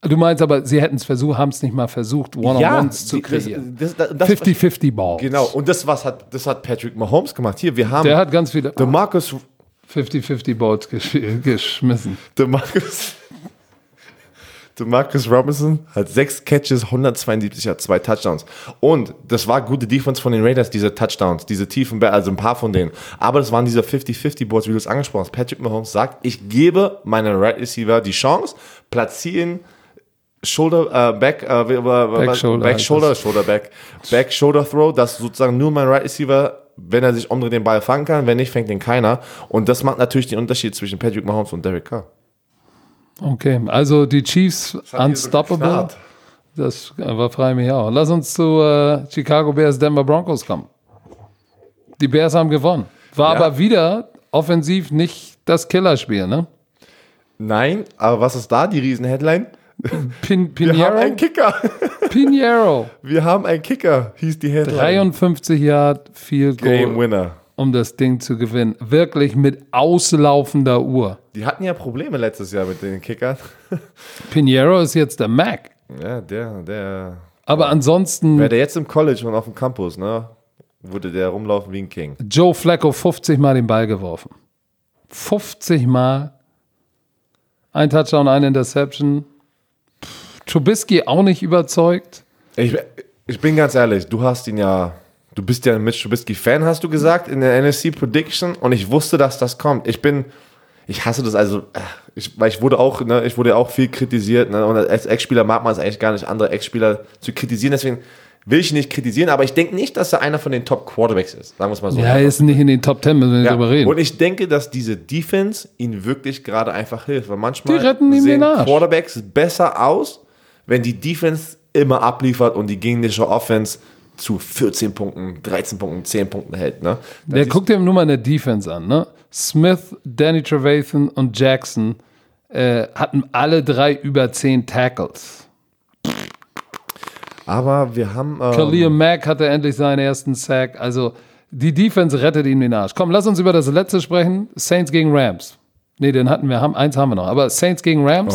Du meinst aber, sie hätten es versucht, haben es nicht mal versucht, One-on-Ones zu die- das- kreieren. das- das- das- 50-50 Ball. Genau, und das, was hat, das hat Patrick Mahomes gemacht. Hier, wir haben Der hat ganz viele DeMarcus 50-50 Balls gesch geschmissen. DeMarcus, DeMarcus Robinson hat sechs Catches, 172 hat zwei Touchdowns. Und das war gute Defense von den Raiders, diese Touchdowns, diese tiefen also ein paar von denen. Aber das waren diese 50-50 Balls, wie du es angesprochen hast. Patrick Mahomes sagt, ich gebe meinen Right Receiver die Chance, platzieren Shoulder, äh, back, äh, äh, Back Shoulder back Shoulder, Shoulder back, back Shoulder Throw, dass sozusagen nur mein Right Receiver, wenn er sich umdreht, den Ball fangen kann, wenn nicht, fängt den keiner. Und das macht natürlich den Unterschied zwischen Patrick Mahomes und Derek Carr. Okay, also die Chiefs unstoppable. das war frei mich auch. Lass uns zu äh, Chicago Bears, Denver Broncos kommen. Die Bears haben gewonnen. War Ja. aber wieder offensiv nicht das Killerspiel, ne? Nein, aber was ist da die Riesen-Headline? Pin Wir haben Pinheiro? einen Kicker. Pinheiro. Wir haben einen Kicker, hieß die Headline. 53 Yard Field Game Goal, Winner. um das Ding zu gewinnen. Wirklich mit auslaufender Uhr. Die hatten ja Probleme letztes Jahr mit den Kickern. Pinheiro ist jetzt der Mac. Ja, der, der. Aber ansonsten Wäre der jetzt im College und auf dem Campus, ne? Würde der rumlaufen wie ein King. Joe Flacco 50 Mal den Ball geworfen. 50 Mal. Ein Touchdown, eine Interception. Trubisky auch nicht überzeugt. Ich, ich bin ganz ehrlich, du hast ihn ja. Du bist ja ein Mitch Trubisky-Fan, hast du gesagt, in der NFC Prediction. Und ich wusste, dass das kommt. Ich bin. Ich hasse das also, äh, ich, weil ich wurde auch, ne, ich wurde auch viel kritisiert, ne, und als Ex-Spieler mag man es eigentlich gar nicht, andere Ex-Spieler zu kritisieren, deswegen will ich ihn nicht kritisieren, aber ich denke nicht, dass er einer von den Top-Quarterbacks ist, sagen wir es mal so. Ja, er ist nicht in den Top 10, müssen wir Ja, drüber reden. Und ich denke, dass diese Defense ihn wirklich gerade einfach hilft. Weil manchmal sehen. Quarterbacks besser aus, wenn die Defense immer abliefert und die gegnerische Offense zu 14 Punkten, 13 Punkten, 10 Punkten hält. Ne? Der guckt dir nur mal eine Defense an. Ne? Smith, Danny Trevathan und Jackson äh, hatten alle drei über 10 Tackles. Aber wir haben. Ähm, Khalil Mack hatte endlich seinen ersten Sack. Also die Defense rettet ihm den Arsch. Komm, lass uns über das letzte sprechen. Saints gegen Rams. Nee, den hatten wir, haben, eins haben wir noch. Aber Saints gegen Rams.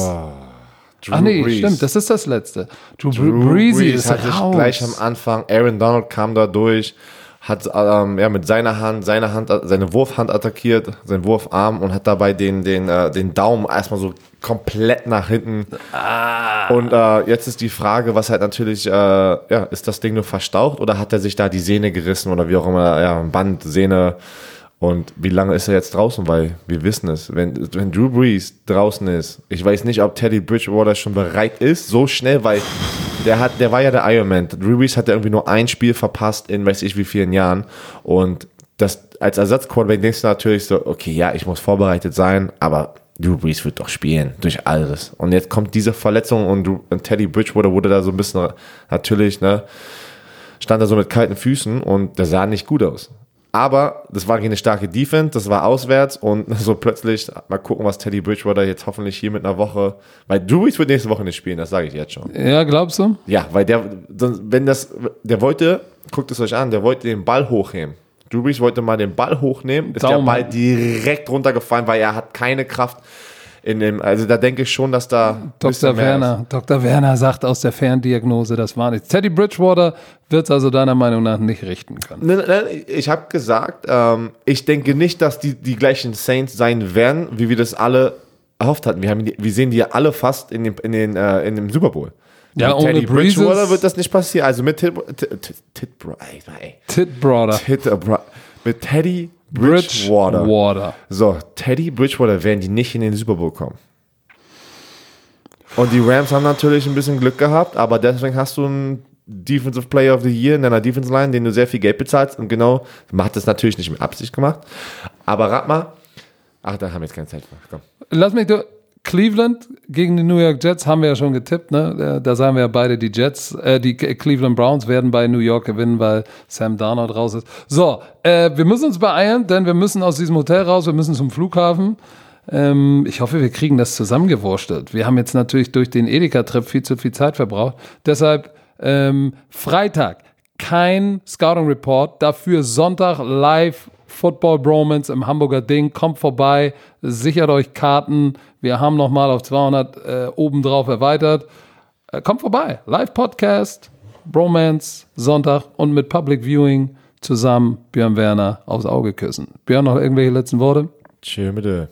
Drew Ach nee, Brees. stimmt, das ist das letzte. Drew, Drew Breezy Brees ist hat sich raus. gleich am Anfang, Aaron Donald kam da durch, hat ähm, ja, mit seiner Hand, seine Hand, seine Wurfhand attackiert, seinen Wurfarm und hat dabei den, den, äh, den Daumen erstmal so komplett nach hinten. Und äh, jetzt ist die Frage, was halt natürlich, äh, ja, ist das Ding nur verstaucht oder hat er sich da die Sehne gerissen oder wie auch immer, ja, Band, Sehne. Und wie lange ist er jetzt draußen? Weil wir wissen es, wenn, wenn Drew Brees draußen ist, ich weiß nicht, ob Teddy Bridgewater schon bereit ist, so schnell, weil der hat, der war ja der Ironman. Drew Brees hat ja irgendwie nur ein Spiel verpasst in weiß ich wie vielen Jahren. Und das als Ersatzquarterback denkst du natürlich so, okay, ja, ich muss vorbereitet sein, aber Drew Brees wird doch spielen, durch alles. Und jetzt kommt diese Verletzung und, und Teddy Bridgewater wurde da so ein bisschen natürlich, ne, stand da so mit kalten Füßen und der sah nicht gut aus. Aber das war keine starke Defense, das war auswärts und so plötzlich, mal gucken, was Teddy Bridgewater jetzt hoffentlich hier mit einer Woche, weil Drew Brees wird nächste Woche nicht spielen, das sage ich jetzt schon. Ja, glaubst du? Ja, weil der, wenn das, der wollte, guckt es euch an, der wollte den Ball hochheben. Drew Brees wollte mal den Ball hochnehmen, ist Daumen. der Ball direkt runtergefallen, weil er hat keine Kraft in dem, also da denke ich schon, dass da Dr. Werner, Dr. Werner sagt aus der Ferndiagnose, das war nichts. Teddy Bridgewater wird es also deiner Meinung nach nicht richten können. Nein, nein, ich habe gesagt, ähm, ich denke nicht, dass die die gleichen Saints sein werden, wie wir das alle erhofft hatten. Wir, haben wir sehen die ja alle fast in dem, in den, äh, in dem Super Bowl. Ja, mit ohne Teddy Breezes- Bridgewater wird das nicht passieren. Also mit Tit, Tit, Tit, Tit, Bridgewater. Bridgewater. So, Teddy Bridgewater werden die nicht in den Super Bowl kommen. Und die Rams haben natürlich ein bisschen Glück gehabt, aber deswegen hast du einen Defensive Player of the Year in deiner Defense Line, den du sehr viel Geld bezahlst und genau, man hat das natürlich nicht mit Absicht gemacht. Aber rat mal, ach, da haben wir jetzt keine Zeit für. Komm. Lass mich durch. Cleveland gegen die New York Jets haben wir ja schon getippt, ne? Da sagen wir ja beide, die Jets, äh, die Cleveland Browns werden bei New York gewinnen, weil Sam Darnold raus ist. So, äh, wir müssen uns beeilen, denn wir müssen aus diesem Hotel raus, wir müssen zum Flughafen. Ähm, ich hoffe, wir kriegen das zusammengewurstelt. Wir haben jetzt natürlich durch den Edeka-Trip viel zu viel Zeit verbraucht. Deshalb ähm, Freitag kein Scouting Report, dafür Sonntag live Football Bromance im Hamburger Ding. Kommt vorbei, sichert euch Karten. Wir haben nochmal auf 200 äh, obendrauf erweitert. Äh, kommt vorbei, Live Podcast, Bromance, Sonntag und mit Public Viewing zusammen Björn Werner aufs Auge küssen. Björn, noch irgendwelche letzten Worte? Tschö, bitte.